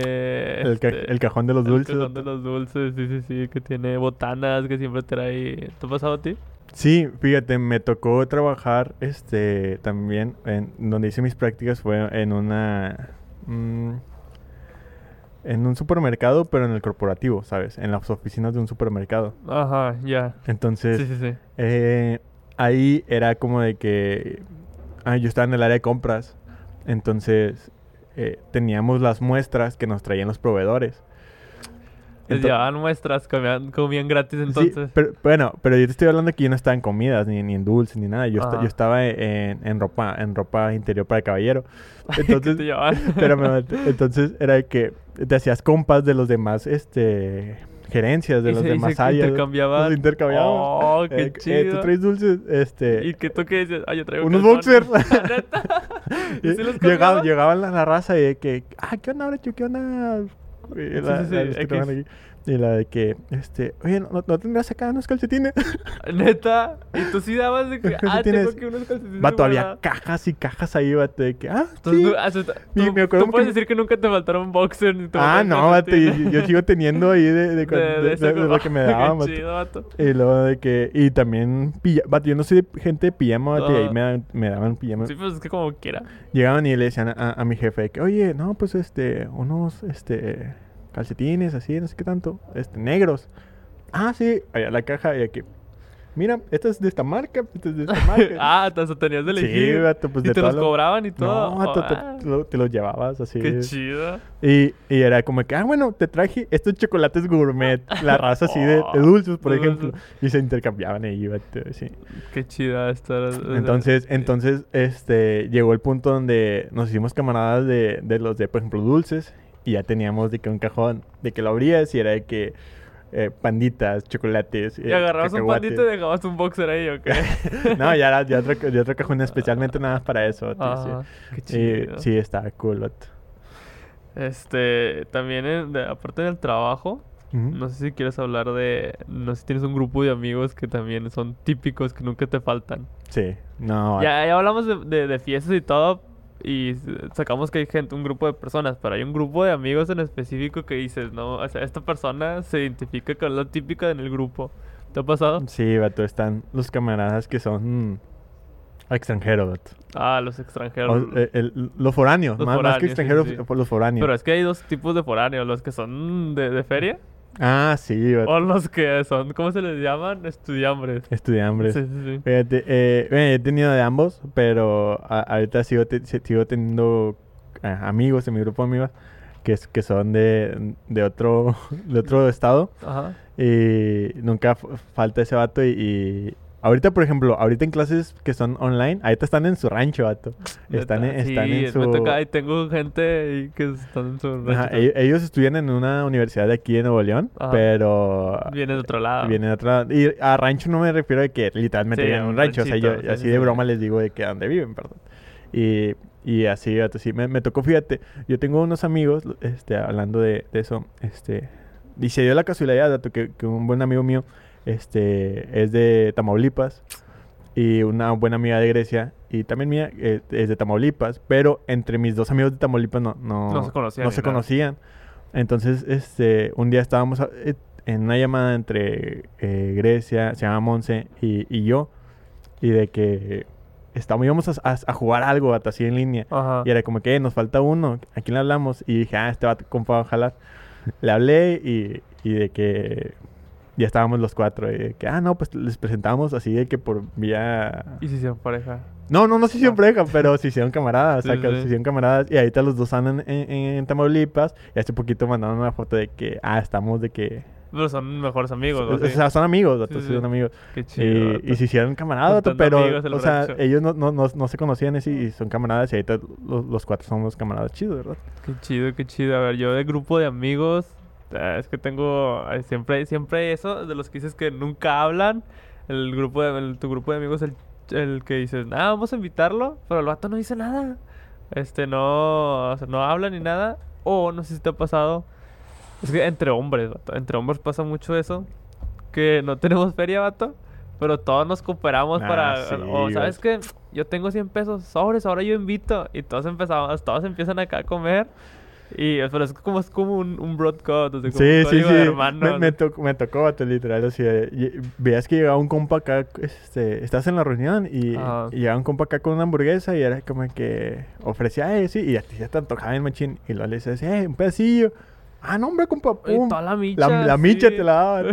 El, ca- este, el cajón de los el dulces. cajón de los dulces, sí, sí, sí. Que tiene botanas, que siempre trae. ¿Te ha pasado a ti? Sí, fíjate, me tocó trabajar, este, también, en donde hice mis prácticas fue en una, mm, en un supermercado, pero en el corporativo, ¿sabes? En las oficinas de un supermercado. Ajá, ya. Entonces, Sí, sí, sí. eh, ahí era como de que, ah, yo estaba en el área de compras, entonces eh, teníamos las muestras que nos traían los proveedores. Les Ento- llevaban muestras, comían, comían gratis Sí, entonces. pero, bueno, pero yo te estoy hablando que yo no estaba en comidas, ni, ni en dulces, ni nada. Yo, yo estaba en, en ropa en ropa interior para caballero. ¿Qué Entonces, te entonces era de que te hacías compas de los demás este, gerencias, de Y los se- se áreas. intercambiaban. Los intercambiaban. Oh, qué Eh, eh, chido. tú traes dulces, este... ¿Y que tú qué dices? Ah, yo traigo Unos boxers. ¿Neta? ¿Y Y sí los llegaba, cambiabas? llegaban la, la raza y de que, ah, ¿qué onda, Brecho? ¿Qué onda? La, sí, sí, la- Y la de que, este, oye, ¿no, no tendrás acá unos calcetines? ¿Neta? ¿Y tú sí dabas de que, ah, tengo que unos calcetines Va, todavía guardados? cajas y cajas ahí, vato, de que, ah, Entonces, sí. tú, ah, tú- Y tú- me acuerdo tú puedes que- decir que nunca te faltaron boxers ni te Ah, no, vato, yo, yo sigo teniendo ahí de, de, de- de- lo que me daban, vato. chido, vato. Y luego de que, y también, pilla, vato, yo no soy de gente de pijama, vato, y ahí me, dan- me daban pijama. Sí, pues es que como quiera. Llegaban y le decían a, a mi jefe de que, oye, no, pues este, unos, este, calcetines así, no sé qué tanto, este, negros. Ah, sí, allá la caja y aquí. Mira, esta es de esta marca, esta es de esta marca. ah, hasta tenías de sí, elegir. vato, pues y de te los las- cobraban y todo. No, vato, te, Ah, te lo, te los llevabas así. Qué chido. Y, y era como que, ah, bueno, te traje estos chocolates gourmet, la raza así de, de dulces, por ejemplo. Y se intercambiaban ahí, vato, sí. Qué chida esta. Entonces, entonces, este, llegó el punto donde nos hicimos camaradas de, de los de, por ejemplo, dulces. Y ya teníamos de que un cajón, de que lo abrías y era de que eh, panditas, chocolates. Y eh, agarrabas un pandito y dejabas un boxer ahí, ¿o qué? no, ya era ya otro, ya otro cajón especialmente nada más para eso. sí. Qué Y chido. sí, estaba cool. Este, también, en- de- aparte del trabajo, no sé si quieres hablar de. No sé si tienes un grupo de amigos que también son típicos, que nunca te faltan. Sí, no. Ya, ya hablamos de, de, de fiestas y todo. Y sacamos que hay gente, un grupo de personas, pero hay un grupo de amigos en específico que dices, no, o sea, esta persona se identifica con lo típico en el grupo. ¿Te ha pasado? Sí, vato, están los camaradas que son extranjeros, vato. Ah, los extranjeros. O, eh, el- los foráneos, Los más, que extranjeros, sí, sí. por los foráneos. Pero es que hay dos tipos de foráneos, los que son de, de feria Ah, sí, o los que son, ¿cómo se les llaman? Estudiambres. Estudiambres. Sí, sí, sí. Fíjate, eh, bueno, he tenido de ambos, pero a- ahorita sigo, te- sigo teniendo eh, amigos en mi grupo de amigos que, son de, de otro de otro estado Ajá. y nunca falta ese vato y, y ahorita, por ejemplo, ahorita en clases que son online, ahorita están en su rancho, vato. Están en, están sí, en su... me toca, y tengo gente que están en su rancho Ajá, e- ellos estudian en una universidad de aquí de Nuevo León, Ajá. pero Viene de otro lado. Viene de otra... Y a rancho no me refiero a que literalmente Sí, en un rancho. O sea, yo sí, así sí, de broma les digo de que dónde viven, perdón. Y, y así, vato, sí. Me, me tocó, fíjate, yo tengo unos amigos, este, hablando de, de eso, este... Y se dio la casualidad, vato, que, que un buen amigo mío, este, es de Tamaulipas. Y una buena amiga de Grecia, y también mía, eh, es de Tamaulipas. Pero entre mis dos amigos de Tamaulipas no, no, No se conocían no ni se nada. conocían. Entonces, este, un día estábamos a- eh, en una llamada entre eh, Grecia, se llama Monse, y, y yo, y de que estábamos, íbamos a, a- a jugar algo, vato, así en línea. Ajá. Y era como que "Eh, nos falta uno, ¿a quién le hablamos? Y dije, ah, este va a jalar. Le hablé y, y de que ya estábamos los cuatro. Y de que, ah, no, pues les presentamos así de que por vía. Y si hicieron pareja. No, no, no se hicieron Ah. pareja, pero se hicieron camaradas. Sí, o sea, que sí. se hicieron camaradas. Y ahorita los dos andan en, en, en Tamaulipas. Y hace poquito mandaron una foto de que, ah, estamos de que. Pero son mejores amigos, ¿no? O sea, son amigos, Sí, son amigos. Qué chido. Y, y se hicieron camaradas, pero, o sea, rancho. ellos no, no, no, no se conocían así y son camaradas. Y ahorita los, los cuatro somos camaradas chidos, ¿verdad? Qué chido, qué chido. A ver, yo de grupo de amigos, eh, es que tengo siempre, siempre eso, de los que dices que nunca hablan. El grupo de, el- tu grupo de amigos, el, el que dices, ah, vamos a invitarlo, pero el vato no dice nada. Este, no, o sea, no habla ni nada. O no sé si te ha pasado. Es que entre hombres, vato, entre hombres pasa mucho eso. Que no tenemos feria, vato. Pero todos nos cooperamos Ah, para... sí, o, ¿sabes qué? Yo tengo 100 pesos sobres, ahora yo invito. Y todos empezamos, todos empiezan acá a comer. Y, pero es como, es como un, un broadcast, como Sí, un sí, sí. de Me, hermanos. me, tocó, me tocó, literal. Así, de- veías que llegaba un compa acá, este, estás en la reunión y, y llegaba un compa acá con una hamburguesa y era como que ofrecía, eh, sí, y a ti ya te antojaba el machín. Y luego le dices, eh, un pedacillo. Ah, no, hombre, compa, Y pum. toda la micha. La, la micha sí. te la daba.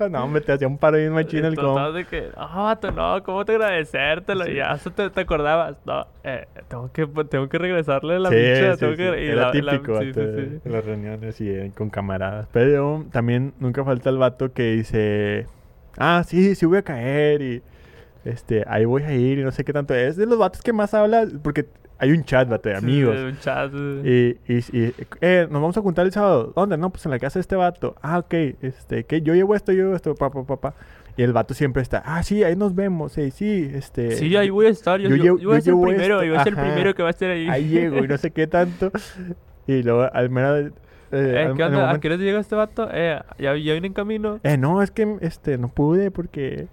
Ah, no, hombre, te hacía un paro bien machín el compa. de que, no, vato, no, ¿cómo te agradecértelo? Y ya hasta te, te acordabas. No, eh, tengo que, tengo que regresarle la Sí, micha. sí, tengo sí. que, y Era la- la- típico, sí, vato, sí, sí. de las reuniones y eh, con camaradas. Pero también nunca falta el vato que dice, ah, sí, sí voy a caer y este, ahí voy a ir y no sé qué tanto. Es de los vatos que más habla, porque hay un chat, vato, de amigos. un chat. Y, y, y, eh, nos vamos a juntar el sábado. ¿Dónde? No, pues en la casa de este vato. Ah, ok. Este, que yo llevo esto, yo llevo esto, papá, papá. Y el vato siempre está, ah, sí, ahí nos vemos, sí, sí, este... Sí, ahí voy a estar. Yo, yo yo, llevo- yo voy a ser el primero. esto, Yo voy a ser el primero que va a estar ahí. Ahí llego y no sé qué tanto. Y luego al mero... eh, Eh, ¿Qué onda? ¿A qué hora llega este vato? Eh, ya, ya viene en camino. Eh, no, es que este, no pude porque...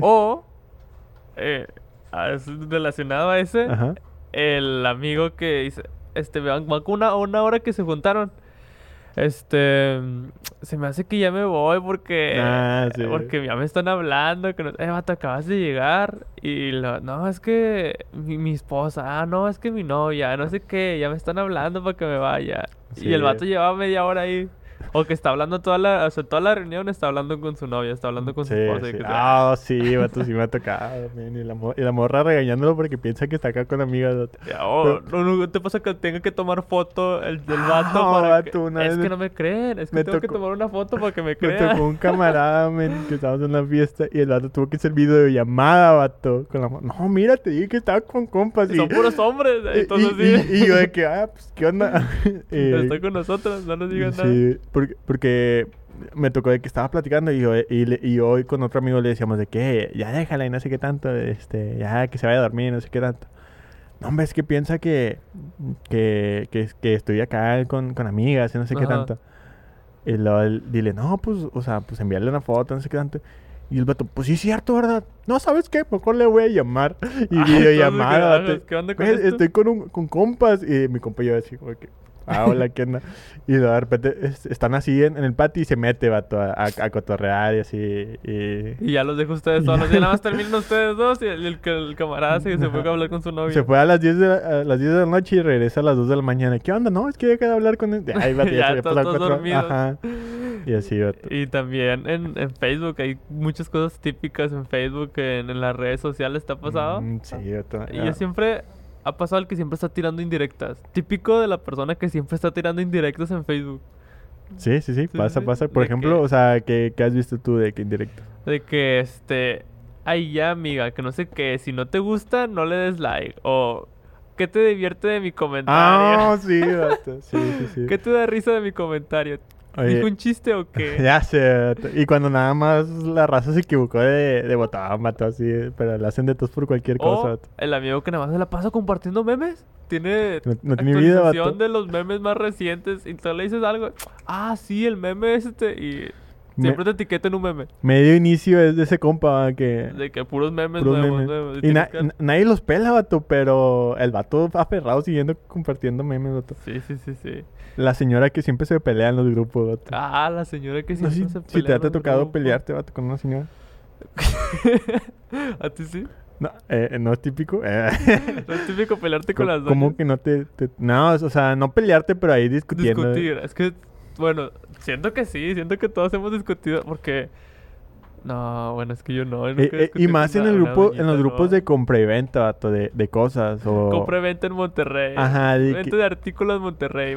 O, eh, relacionado a ese, Ajá. El amigo que dice, este, con una, hora que se juntaron. Este, se me hace que ya me voy porque, Ah, sí. porque ya me están hablando, que no, eh, vato, acabas de llegar y lo, no, es que mi, mi esposa, ah, no, es que mi novia, no sé qué, ya me están hablando para que me vaya. Y el vato llevaba media hora ahí. O que está hablando toda la, o sea, toda la reunión está hablando con su novia, está hablando con su Sí, esposa. y sí. que- Ah, sí, vato, sí me ha tocado. man, Y la, y la morra regañándolo porque piensa que está acá con amigas. vato. Oh, no, no, te pasa que tenga que tomar foto el del vato Ah, para vato, que... una Es vez que me- no me creen, es que me tengo que tomar una foto para que me Me crean. tocó un camarada, men, que estábamos en una fiesta y el vato tuvo que hacer videollamada, vato. Con la No, mira, te dije que estaba con compas. Y Son puros hombres, y, entonces y- sí. y- y yo de que, ah, pues, ¿qué onda? Eh, Está con nosotros, no nos digan nada. Porque, porque me tocó de que estaba platicando y yo, y, y hoy con otro amigo le decíamos de que ya déjala y no sé qué tanto, este, ya que se vaya a dormir, no sé qué tanto. No, hombre, es que piensa que, que, que, que estoy acá con, con amigas y no sé qué Ajá. tanto. Y luego dile, no, pues, o sea, pues enviarle una foto, no sé qué tanto. Y el vato, pues sí, es cierto, ¿verdad? No, ¿sabes qué? Mejor le voy a llamar. Y videollamada. ¿qué onda con "Güey, esto?" Estoy con, un, con compas. Y mi compa yo así, como que, ah, hola, ¿qué onda? Y de repente es- están así en, en el patio y se mete, vato, a, a, a cotorrear y así. Y... Y ya los dejo ustedes solos. Y nada más terminan ustedes dos y el, el, el camarada se, se fue a hablar con su novia. Se fue a las 10 de la, a las 10 de la noche y regresa a las 2 de la mañana. ¿Qué onda? No, es que dejé de hablar con él. Ay, vato, ya, Ya todos dormidos. Ajá. Y así, vato. Y también en, en Facebook hay muchas cosas típicas en Facebook en, en las redes sociales te ha pasado. Mm, sí, vato. Y Ah. yo siempre ha pasado el que siempre está tirando indirectas. Típico de la persona que siempre está tirando indirectas en Facebook. Sí, sí, sí, pasa, sí, pasa. Por ejemplo, que- o sea, ¿qué, qué has visto tú de que indirecto? De que este. Ay, ya, amiga, que no sé qué. Si no te gusta, no le des like. O. ¿Qué te divierte de mi comentario? Ah, sí. Sí, sí, sí. ¿Qué te da risa de mi comentario? Oye, ¿Dijo un chiste o qué? Ya sé, y cuando nada más la raza se equivocó de, de botón, vato, así, pero le hacen de tos por cualquier cosa, O el amigo que nada más se la pasa compartiendo memes. Tiene No- no tiene vida, actualización vato. de los memes más recientes. Y tú le dices algo. Ah, sí, el meme este. Y Me- siempre te etiqueta en un meme. medio inicio es de ese compa, que... De que puros memes puros nuevos, memes. nuevos. Y na- que- nadie los pela, vato, pero el vato aferrado siguiendo compartiendo memes, vato. Sí, sí, sí, sí. La señora que siempre se pelea en los grupos, vato. Ah, la señora que no siempre si, se si te pelea ha tocado grupos. pelearte, vato, con una señora. ¿A ti sí? No, eh, no es típico. eh. No es típico pelearte con las ¿Cómo doñas. que no te, te- No, o sea, no pelearte, pero ahí discutiendo. Discutir. Es que, bueno, siento que sí. Siento que todos hemos discutido porque... No, bueno, es que yo no. Eh, eh, y más en el grupo, en los grupos no. de compra y venta, vato, de, de cosas. O... Compra y venta en Monterrey. Ajá, de Venta que- de artículos en Monterrey.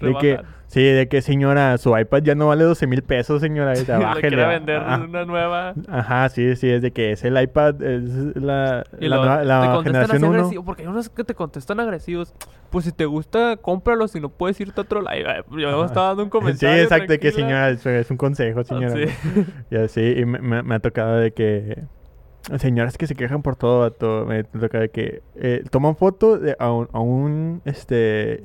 De que, sí, de que señora, su iPad ya no vale 12 mil pesos, señora. O sea, Le bájele. quiere vender una nueva. Ajá, sí, sí, es de que es el iPad, es la, Y la, luego nueva- la te contestan generación así 1. agresivo, porque hay unos que te contestan agresivos. Pues si te gusta, cómpralo. Si no puedes irte a otro live. Yo me estaba dando un Sí, comentario. exacto, de que señora, es un consejo, señora. Sí. Y así, y me, me- me ha tocado de que señoras que se quejan por todo, vato, me toca de que eh, toman foto de, a, un, a un, este,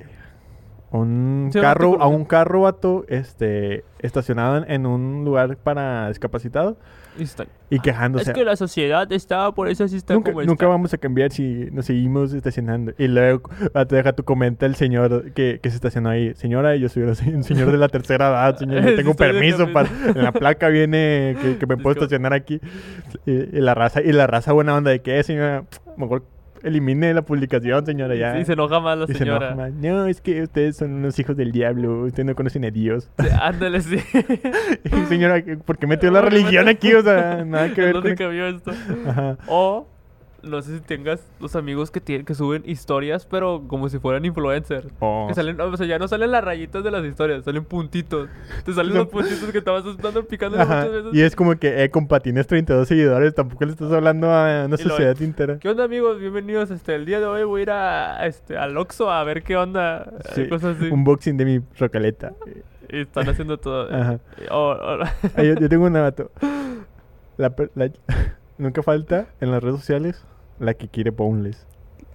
un Sí, carro, a un carro, vato, este, estacionado en, en un lugar para discapacitados Y está- y quejándose. Es que la sociedad está, por eso así está Nunca, como nunca está. vamos a cambiar si nos seguimos estacionando. Y luego ah, te deja tu comenta el señor que, que se estacionó ahí. Señora, yo soy un señor de la tercera edad, señor. Yo tengo permiso para... En la placa viene que, que me puedo estacionar aquí. Y, y la raza, y la raza buena onda de que, "Eh, señora, mejor elimine la publicación, señora, ya. Y se enoja más la Y se enoja señora. más. No, es que ustedes son unos hijos del diablo. Ustedes no conocen a Dios. Sí, Ándale, sí. Y, señora, ¿por qué metió la ¿Por qué religión aquí? O sea, nada que ver ¿Dónde con... cambió esto? Ajá. O no sé si tengas los amigos que tienen que suben historias, pero como si fueran influencers. O- Que salen, o sea, ya no salen las rayitas de las historias, salen puntitos. Te salen los puntitos que te vas dando picando muchas veces. Y es como que, eh, compa, tienes 32 seguidores, tampoco le estás hablando a una Y sociedad entera. ¿Qué onda amigos? Bienvenidos. Este, el día de hoy voy a ir a, este, al Oxxo a ver qué onda. eh, Sí, Cosas así. Unboxing de mi rocaleta. Y están haciendo todo. Ajá. Yo, yo tengo una vato. La, la- nunca falta en las redes sociales la que quiere boneless.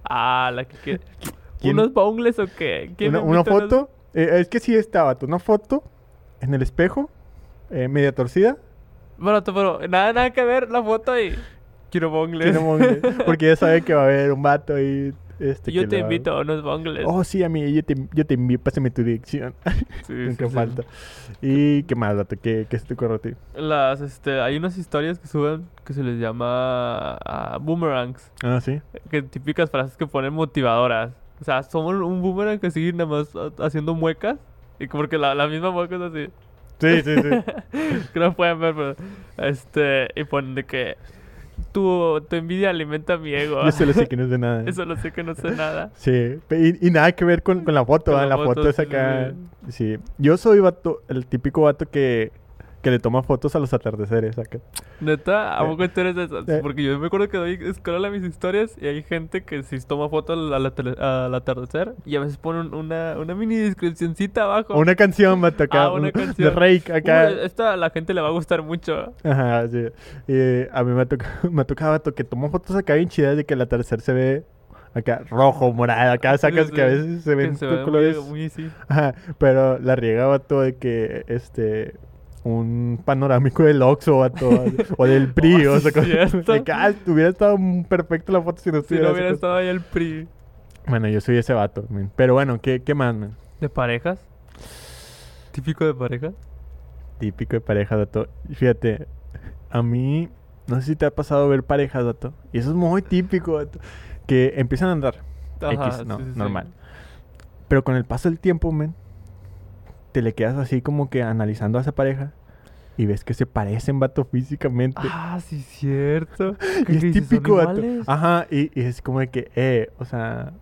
ah, la que quiere. ¿Quién- ¿Unos bongles o qué? ¿Quién Una, unos- foto. eh, es que sí está, vato. Una foto en el espejo, eh, media torcida. Bueno, pero nada, nada que ver la foto y. Quiero bongles. Quiere boneless, porque ya sabe que va a haber un vato ahí. Este, Yo te va- invito a unos bongles. Oh, sí, a mí, yo te, yo te envío, pásame tu dirección. Sí, Nunca sí, sí. falta. ¿Y qué más, vato? ¿Qué, qué se te ocurre a ti? Las, este, hay unas historias que suben que se les llama ah, boomerangs. Ah, sí. Que típicas frases que ponen motivadoras. O sea, somos un boomerang que sigue nada más haciendo muecas. Y como que la, la misma mueca es así. Sí, sí, sí. que no pueden ver, pero. Este. Y ponen de que. Tu, tu envidia alimenta mi ego. Yo solo sé que no de nada. Eso lo sé que no sé nada. Sí, y, y nada que ver con, con la foto, Con ¿ah? la la, foto, foto, es acá. Sí. Yo soy vato, el típico vato que, que le toma fotos a los atardeceres acá. Neta, ¿a Eh, poco tú eres eh. Porque yo me acuerdo que doy scroll a mis historias y hay gente que si toma fotos al, al atele- al atardecer y a veces ponen una, una mini descripcióncita abajo. Una canción, vato, acá. Ah, una un- canción. De Rake, acá. Uy, esta a la gente le va a gustar mucho. Ajá, sí. Y a mí me ha tocado, me ha tocado vato, que tomo fotos acá bien chidas de que el atardecer se ve acá rojo, morado. Acá sacas Sí, que a sí. veces se ven se colores. muy, muy así. Ajá, pero la riega, vato, de que este. Un panorámico del Oxxo, vato, o del PRI, Oh, o sí sea, de que, ah, hubiera estado perfecto la foto si no Si estuviera no esa hubiera estado ahí el PRI. Bueno, yo soy ese vato, men. Pero bueno, ¿qué, qué más, man? ¿De parejas? ¿Típico de parejas? Típico de pareja, dato. Fíjate, a mí, no sé si te ha pasado ver parejas, dato. Y eso es muy típico, dato. Que empiezan a andar. Ajá, X, no, sí, sí, sí. normal. Pero con el paso del tiempo, men, te le quedas así como que analizando a esa pareja. Y ves que se parecen, vato, físicamente. Ah, sí, cierto. y ¿Qué es típico, vato. Ajá, y, y es como de que, eh, o sea...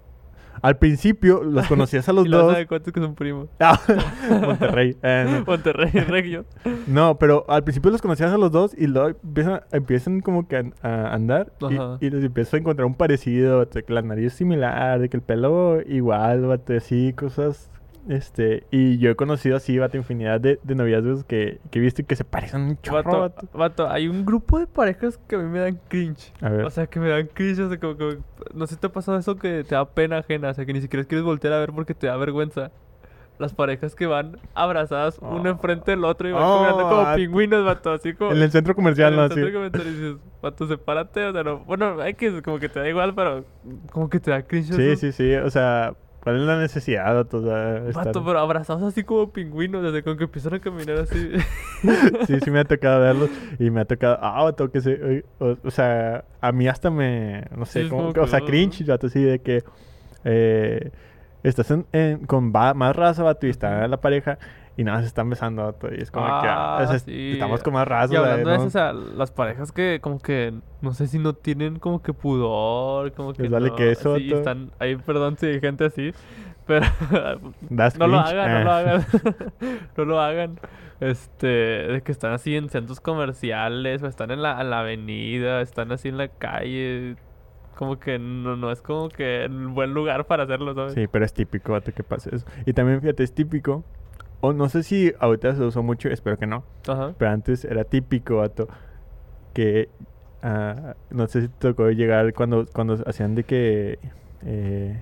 Al principio los conocías a los y dos. cuántos que son primos. Ah, Monterrey. eh, no. Monterrey, Regio. No, pero al principio los conocías a los dos y luego empiezan, empiezan como que a, a andar y- y, les empiezas a encontrar un parecido, de que la nariz es similar, de que el pelo igual, vato, así, cosas, este, y yo he conocido así, vato, infinidad de, de noviazgos que, que he visto y que se parecen un chorro, Vato, vato. vato, hay un grupo de parejas que a mí me dan cringe. A ver. O sea, que me dan cringe. O sea, como, que- no sé si te ha pasado eso que te da pena ajena. O sea, que ni siquiera quieres voltear a ver porque te da vergüenza. Las parejas que van abrazadas uno Oh. enfrente del otro y van Oh, caminando como vato. pingüinos, vato. Así como. en el centro comercial, en ¿no? el Así. centro comercial y dices, vato, sepárate. O sea, no. Bueno, hay que como que te da igual, pero como que te da cringe. Sí, eso. sí, sí, o sea, ¿cuál es la necesidad? O sea, estar- Vato, pero abrazados así como pingüinos. Sea, como que empiezan a caminar así. sí, sí me ha tocado verlos y me ha tocado, ah, vato, que se, o, o sea, a mí hasta me, no Sí, sé, es como, como que- o sea, cringe, vato, así de que eh, estás en, en- con va- más raza, vato, y está la pareja y nada, se están besando, y es como que, ah, o sea, Ah, sí. estamos con más raza, Y o sea, hablando de ¿no? eso, o sea, las parejas que como que no sé si no tienen como que pudor, como que Les vale no, sí, están ahí, perdón si hay gente así, pero no lo hagan, no lo ah. hagan. no lo hagan. Este, de que están así en centros comerciales o están en la, en la avenida, están así en la calle. Como que no, no es como que el buen lugar para hacerlo, ¿sabes? Sí, pero es típico, vato, que pase eso. Y también, fíjate, es típico, o no sé si ahorita se usó mucho, espero que no, Ajá. Pero antes era típico, vato, que ah, no sé si te tocó llegar cuando, cuando hacían de que eh,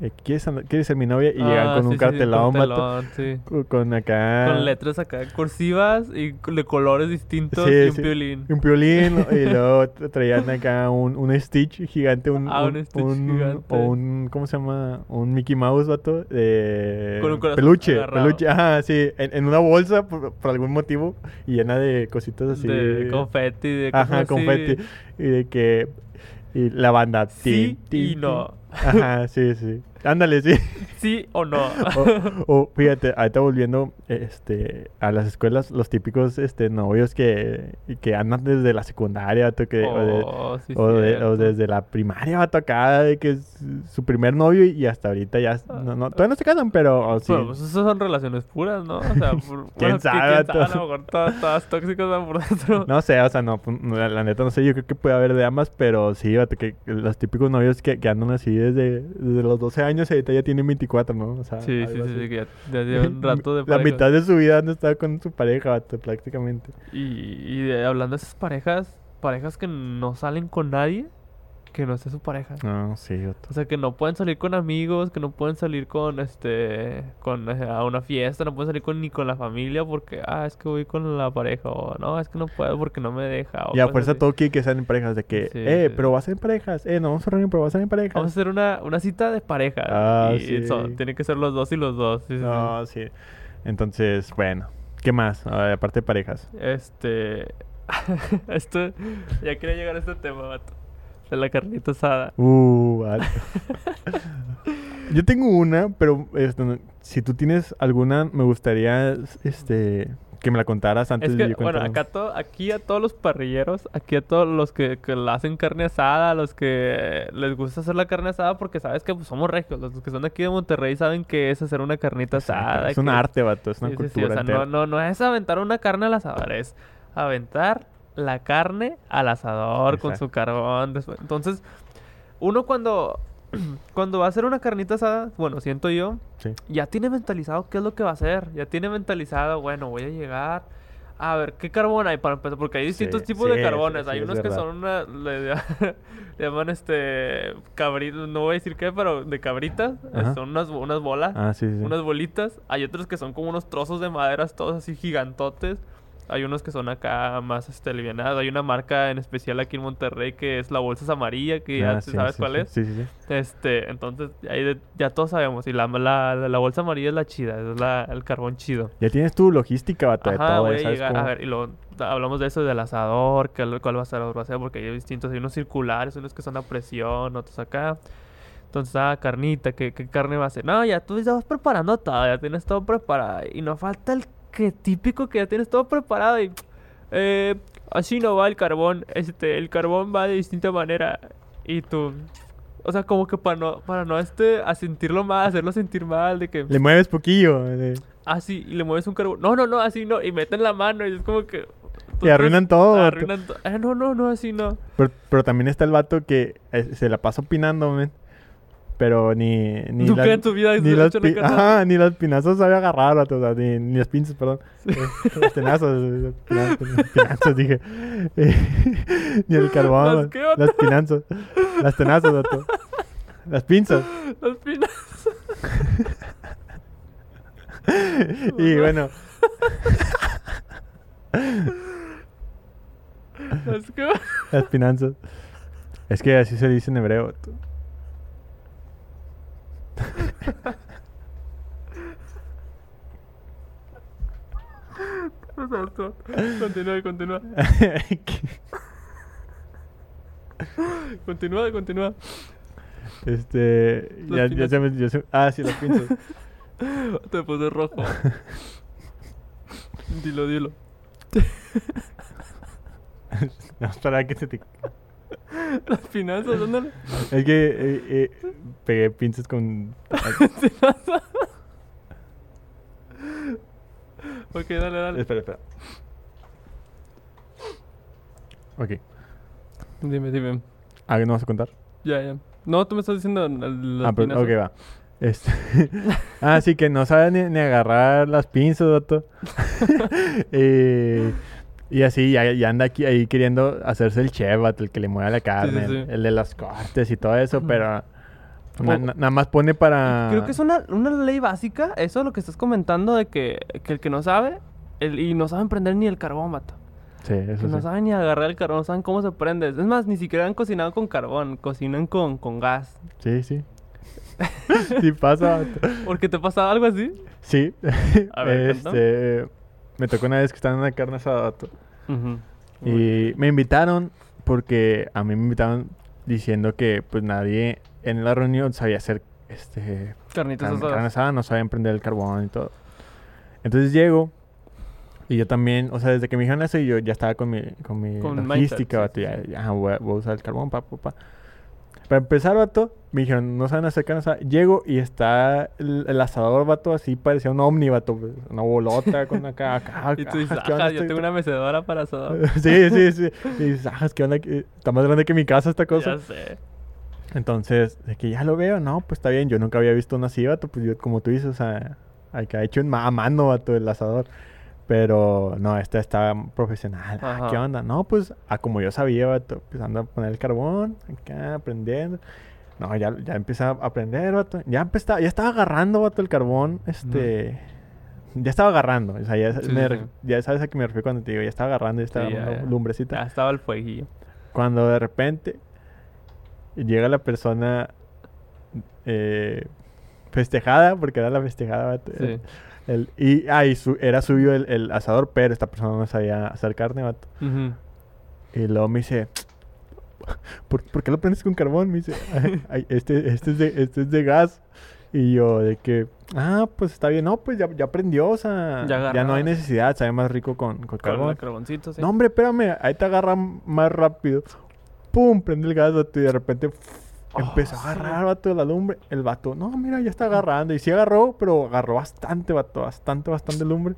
eh, ¿quieres, ser mi novia? Y llegan Ah, con sí, un sí, cartelón, vato, cartelón, sí. co- con acá Con letras acá cursivas y de colores distintos Sí, y un sí. violín. un violín y luego tra- traían acá un, un Stitch gigante, un, Ah, un Stitch un- gigante. o un ¿cómo se llama? Un Mickey Mouse, vato, de Con un corazón peluche, agarrado. peluche, ajá, sí, en, en una bolsa por, por algún motivo y llena de cositas así de confeti, de cosas Ajá, confeti. Y de que. Y la banda. Sí tin, y tin, no. Ajá, sí, sí. Ándale, sí. ¿Sí o no? O, o, fíjate, ahorita volviendo este, a las escuelas, los típicos este, novios que, que andan desde la secundaria vato, que, o, de- Oh, sí, o de- o desde la primaria, vato, acá, de que es su primer novio y hasta ahorita ya, no, no, todavía no se casan, pero oh, sí. Bueno, pues esas son relaciones puras, ¿no? O sea, por, ¿Quién bueno, sabe, quién sabe, a lo mejor todas, todas tóxicas van por dentro. No sé, o sea, no, pues, no, la, la neta no sé, yo creo que puede haber de ambas, pero sí, vato, que los típicos novios que, que andan así desde, desde los 12 años y ahorita ya tienen 24, ¿no? O sea, Sí, sí, sí, sí, que ya, ya lleva un rato de La pareja. mitad de su vida han estado con su pareja, vato, prácticamente. Y, y de- hablando de esas parejas, parejas que no salen con nadie que no sea su pareja. No, sí, vato. O sea, que no pueden salir con amigos, que no pueden salir con este con a una fiesta, no pueden salir con ni con la familia porque ah, es que voy con la pareja o no, es que no puedo porque no me deja o Y a cosas fuerza así. todo quiere que sean en parejas, de que, Sí, eh, sí, pero vas en parejas, eh, no vamos a reunir, pero vas en parejas. Vamos a hacer una, una cita de pareja Ah, y sí. son- tienen que ser los dos y los dos. No, sí. Entonces, bueno, ¿qué más? Ver, aparte de parejas. Este esto ya quería llegar a este tema, vato. De la carnita asada. Uh, vato. Yo tengo una, pero este, si tú tienes alguna, me gustaría este que me la contaras antes Es de que, yo bueno, acá to- aquí a todos los parrilleros, aquí a todos los que, que la hacen carne asada, los que les gusta hacer la carne asada, porque sabes que pues, somos regios, los que son de aquí de Monterrey saben que es hacer una carnita asada. Es un arte, vato, es una Sí, sí, sí, cultura o sea, no, no, no es aventar una carne al asador, es aventar la carne al asador con su carbón. después- Entonces, uno cuando, cuando va a hacer una carnita asada, bueno, siento yo, Sí. ya tiene mentalizado qué es lo que va a hacer. Ya tiene mentalizado, bueno, voy a llegar a ver qué carbón hay para empezar, porque hay distintos Sí, tipos sí, de carbones. hay unos que son una, le, le llaman este cabritos, no voy a decir qué, pero de cabritas, eh, Ajá. son unas, unas bolas Ah, unas bolitas. Hay otros que son como unos trozos de maderas, todos así gigantotes. Hay unos que son acá más este, alivianados. Hay una marca en especial aquí en Monterrey que es la bolsa amarilla, que ya Ah, sí, sabes sí, cuál sí, es. Sí, sí, sí. Este, entonces ahí de- ya todos sabemos. Y la, la, la bolsa amarilla es la chida, es la, el carbón chido. Ya tienes tu logística, vato, de todo. voy a sabes llegar. cómo- A ver, y luego hablamos de eso del asador, que, cuál va a ser, va a ser, porque hay distintos. Hay unos circulares, unos que son a presión, otros acá. Entonces, ah, carnita, ¿qué, qué carne va a ser? No, ya tú ya vas preparando todo, ya tienes todo preparado. Y no falta el que típico que ya tienes todo preparado y... Eh, así no va el carbón, este, el carbón va de distinta manera. Y tú... O sea, como que para no, para no este, a sentirlo mal, hacerlo sentir mal, de que... Le mueves poquillo. eh, Así, y le mueves un carbón. No, no, no, así no. Y meten la mano y es como que. Y arruinan todo. Arruinan todo. Eh, no, no, no, así no. Pero, pero también está el vato que eh, se la pasa opinando, men. Pero ni... ni Nunca en tu vida ni las, pi- Ajá, ni las pinazos sabe agarrar, o sea, ni, ni las pinzas, perdón. Eh, los tenazos, eh, pina- pinazos, dije. Eh, ni el carbón. ¿Las qué, las pinazos. Las tenazos, vato. Las pinzas. Las pinas. Y bueno, Las las pinazas. Es que así se dice en hebreo, vato. Continúa, continúa. Continúa, continúa. este. Ya, se me. ya se- ah, sí, las pinzas. Te puse rojo. dilo, dilo. No, para que se te. Las finanzas, ándale. Es que eh, eh, pegué pinzas con. ok, dale, dale. espera, espera. Ok. Dime, dime. Ah, ¿no vas a contar? Ya, ya. No, tú me estás diciendo las ah, pero, ok, va. Este, ah, sí, que no sabe ni, ni agarrar las pinzas, vato. Eh, y así, ya, ya anda aquí ahí queriendo hacerse el chef, vato, el que le mueve la carne, sí. El, el de los cortes y todo eso, pero na- na- nada más pone para... Creo que es una, una ley básica, eso lo que estás comentando de que, que el que no sabe, el, y no saben prender ni el carbón, mato. Sí, eso no sí. saben ni agarrar el carbón, no saben cómo se prende. Es más, ni siquiera han cocinado con carbón, cocinan con, con gas. Sí, sí. sí pasa, vato. ¿Por qué te pasaba algo así? Sí. A ver, este, me tocó una vez que estaba en una carne asada, vato. Ujú. Y me invitaron porque a mí me invitaron diciendo que pues nadie en la reunión sabía hacer este Carnitas carne, carne asada, no sabían prender el carbón y todo. Entonces llego y yo también, o sea, desde que me dijeron eso yo ya estaba con mi, con mi Con logística, mindset, vato, sí, ya, sí. ya, voy, a, voy a usar el carbón, pa, pa, pa. Para empezar, vato, me dijeron, no saben hacer carne. Llego y está el, el asador, vato, así parecía un ovni, vato, pues, una bolota con acá, acá, Y tú dices, ¿qué onda ajá, yo tengo una mecedora para asador. sí, sí, sí. Y dices, ah, es que onda, está más grande que mi casa esta cosa. Ya sé. Entonces, de que ya lo veo, no, pues está bien. Yo nunca había visto uno así, vato. Pues yo, como tú dices, o sea, hay que ha hecho en ma- a mano, vato, el asador. Pero no, esta está profesional. Ah. ¿Qué onda? No, pues, a como yo sabía, vato, empezando a poner el carbón, acá, aprendiendo. No, ya, ya empecé a aprender, vato. Ya, empezaba, ya estaba agarrando, vato, el carbón, este... Ya estaba agarrando, o sea, ya, Sí, me sí, re- sí. ya sabes a qué me refiero cuando te digo, ya estaba agarrando, ya estaba Sí, ya, agarrando ya. lumbrecita. Ya estaba el fueguillo. Cuando de repente llega la persona eh, festejada, porque era la festejada. vato, Sí. El- y ah, y su- era suyo el, el asador, pero esta persona no sabía hacer carne, vato. Ujú. Y luego me dice, ¿por, por qué lo prendes con carbón? Me dice, "Ay, ay, este, este, es de, este es de gas. Y yo, de que, ah, pues está bien, no, pues ya, ya prendió, o sea, Ya ya, no hay necesidad, sabe más rico con, con Con carbón. carboncito, sí. No, hombre, espérame, ahí te agarra más rápido. Pum, prende el gas, y de repente Oh, empezó a agarrar, vato, la lumbre. El vato, no, mira, ya está agarrando. Y sí agarró, pero agarró bastante, vato, bastante, bastante lumbre.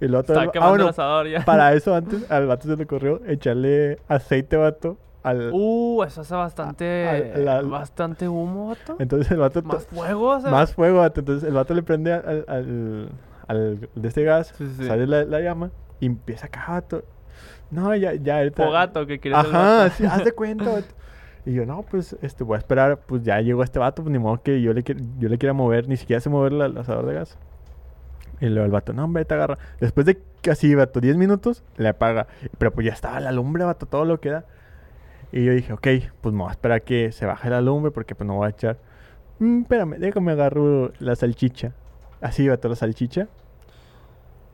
Y el vato, Estaba ah, quemando bueno, el asador ya. para eso antes al vato se le ocurrió echarle aceite, vato, al... Uh, eso hace bastante. la- bastante humo, vato. Entonces el vato... Más fuego, o sea. más fuego, vato. Entonces el vato le prende al, al, al- de este gas, Sí, sí. sale la, la llama y empieza acá, vato. No, ya, ya, ahorita- Fogato que quieres el Ajá, sí, haz de cuenta, vato. Y yo, no, pues, este, voy a esperar, pues ya llegó este vato, pues ni modo que yo le, yo le quiera mover, ni siquiera sé mover la- el asador de gas. Y luego el vato, no, hombre, te agarra. Después de casi, vato, 10 minutos, le apaga. Pero pues ya estaba la lumbre, vato, todo lo que da. Y yo dije, ok, pues me voy a esperar a que se baje la lumbre porque pues no voy a echar. "Mm, espérame, déjame agarro la salchicha. Así, vato, la salchicha.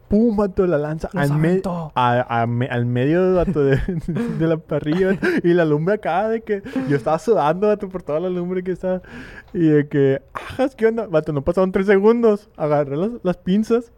Pum, vato, la lanza al, me- a- a me- al medio vato, de, de la parrilla. y la lumbre acá de que yo estaba sudando, vato, por toda la lumbre que estaba. Y de que, ajas, ¿qué onda? Vato, no pasaron tres segundos. Agarré las, las pinzas,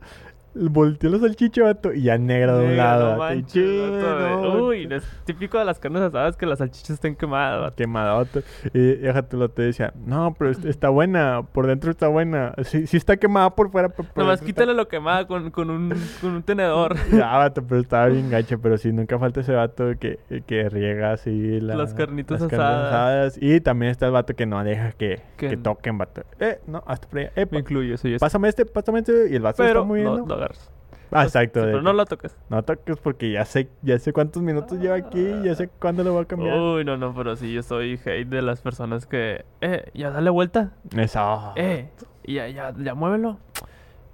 volteé la salchicha, vato, y ya negra de un lado. no vato, manches, vato, no, Uy, es típico de las carnes asadas que las salchichas estén quemadas, vato. quemadote. Y déjate lo te decía, no, pero est- está buena, por dentro está buena. Sí, sí está quemada por fuera, pero por Nomás está- quítale lo quemada con, con, un, con un tenedor. Ya, vato, pero estaba bien gacho, pero sí, nunca falta ese vato que, que riega así la- Las carnitas las asadas. asadas. Y también está el vato que no deja que, Que que no. toquen, vato. Eh, no, hasta por allá. Eh, Me incluye eso pásame este, pásame este. Y el vato Pero está no moviendo. Agarras. Ah, exacto. Sí, pero no lo toques. no toques porque ya sé, ya sé cuántos minutos lleva aquí, ya sé cuándo lo voy a cambiar. Uy, no, no, pero sí, yo soy hate de las personas que... Eh, ya dale vuelta. Eso. Eh, y ya, ya, ya muévelo.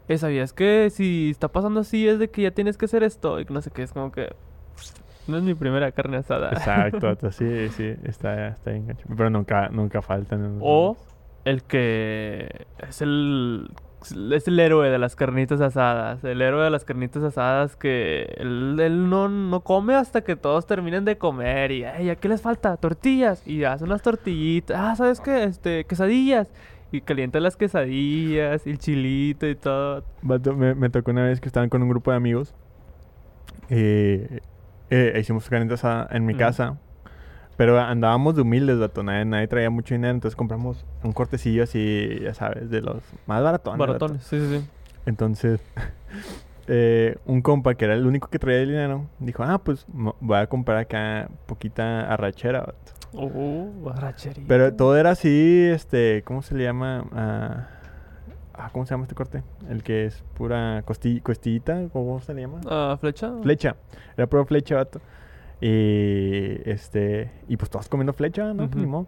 Eh, ¿sabías que si está pasando así es de que ya tienes que hacer esto? Y no sé qué, es como que... No es mi primera carne asada. Exacto, sí, sí, está, está bien. Pero nunca, nunca faltan. O el que es el es el héroe de las carnitas asadas, el héroe de las carnitas asadas que él, él no, no come hasta que todos terminen de comer y "Ay, ¿a qué les falta? Tortillas y hace unas tortillitas, ah, ¿sabes qué? Este, quesadillas y calienta las quesadillas y el chilito y todo. Me, me tocó una vez que estaban con un grupo de amigos. Eh, eh, hicimos carnitas en mi casa. Pero andábamos de humildes, vato. Nadie, nadie traía mucho dinero. Entonces compramos un cortecillo así, ya sabes, de los más baratones. Baratones, sí, sí, sí. Entonces, eh, un compa que era el único que traía el dinero, dijo, ah, pues voy a comprar acá poquita arrachera, vato. Oh, borrachería. Pero todo era así, este, ¿cómo se le llama? Ah, ah, ¿Cómo se llama este corte? El que es pura costi- costillita, ¿cómo se le llama? Ah, flecha. Flecha. Era pura flecha, vato. Y este, y pues todos comiendo flecha, ¿no? Modo.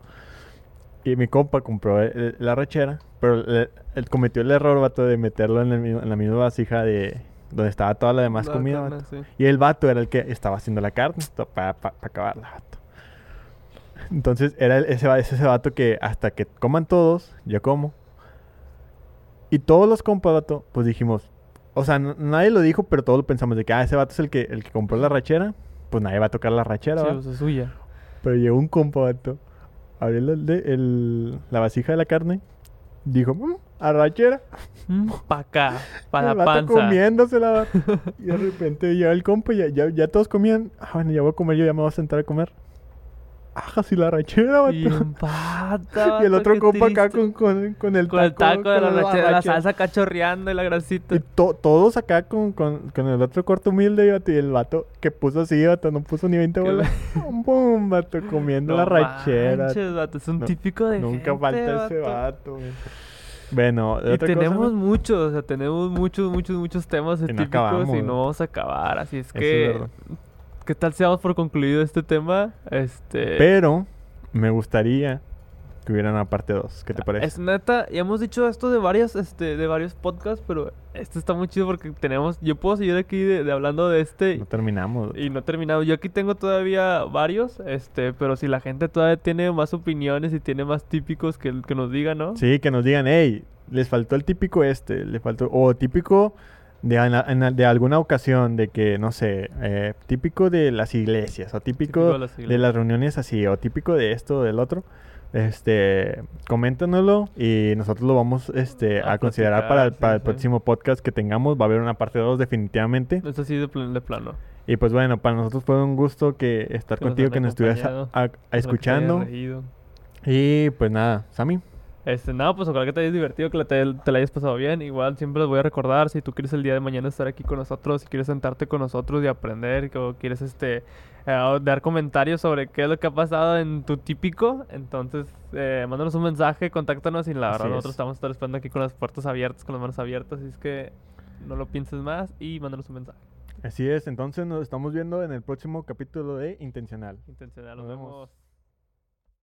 Y mi compa compró el- la rachera, pero le- él cometió el error, vato, de meterlo en, el la misma vasija de donde estaba toda la demás La comida, carne, vato. sí. Y el vato era el que estaba haciendo la carne para acabarla, vato. Entonces era el- ese, ese, vato que hasta que coman todos, yo como. Y todos los compas, vato, pues dijimos, o sea, nadie lo dijo, pero todos lo pensamos de que, ah, ese vato es el que, el que compró la rachera, pues nadie va a tocar la rachera, Sí, pues es suya. Pero llegó un compa, vato, abrió el, de- el- la vasija de la carne. Dijo, "Mm, arrachera. Mm, pa' acá, para la panza. comiéndosela. y de repente llega el compa y ya, ya, ya todos comían. Ah, bueno, ya voy a comer, yo ya me voy a sentar a comer. Ajá, sí, la arrachera, vato. Y empata, Y el otro compa acá con, con, con el Con el taco de la, con arrachera, la salsa cachorreando y la grasita. Y to- todos acá con, con, con el otro corto humilde, vato, y el vato que puso así, vato, no puso ni 20 Qué bolas. Pum, pum, vato, comiendo No la rachera. manches, vato, es un No, típico de Nunca gente, falta ese vato. Bueno, Y cosa, tenemos muchos, o sea, tenemos muchos, muchos, muchos temas no típicos acabamos, y no vamos a acabar. Así es que, es. ¿Qué tal si damos por concluido este tema? Este, Pero me gustaría que hubiera una parte 2. ¿Qué te parece? Es neta, ya hemos dicho esto de varios, este, de varios podcasts, pero este está muy chido porque tenemos, yo puedo seguir aquí de, de hablando de este No terminamos. y no he terminado. Yo aquí tengo todavía varios, este, pero si la gente todavía tiene más opiniones y tiene más típicos que, que nos diga, ¿no? Sí, que nos digan, hey, les faltó el típico este, le faltó, o típico de, ana- de alguna ocasión, de que, no sé, eh, típico de las iglesias, o típico, Típico de las de iglesias. las reuniones así, o típico de esto o del otro. Este, coméntanoslo y nosotros lo vamos este, A a, considerar para el, para sí, el sí. próximo podcast que tengamos. Va a haber una parte 2 definitivamente. Es así de, plan- de plano. Y pues bueno, para nosotros fue un gusto que estar Que contigo, que nos estuvieras a- escuchando. Y pues nada, Sammy. Este, nada, pues ojalá que te hayas divertido, que te, te la hayas pasado bien. Igual siempre les voy a recordar, si tú quieres el día de mañana estar aquí con nosotros, si quieres sentarte con nosotros y aprender, o quieres este eh, dar comentarios sobre qué es lo que ha pasado en tu típico, entonces eh, mándanos un mensaje, contáctanos y la verdad nosotros es. estamos estar esperando aquí con las puertas abiertas, con las manos abiertas, así es que no lo pienses más y mándanos un mensaje. Así es, entonces nos estamos viendo en el próximo capítulo de Intencional. Intencional, nos Nos vemos. vemos.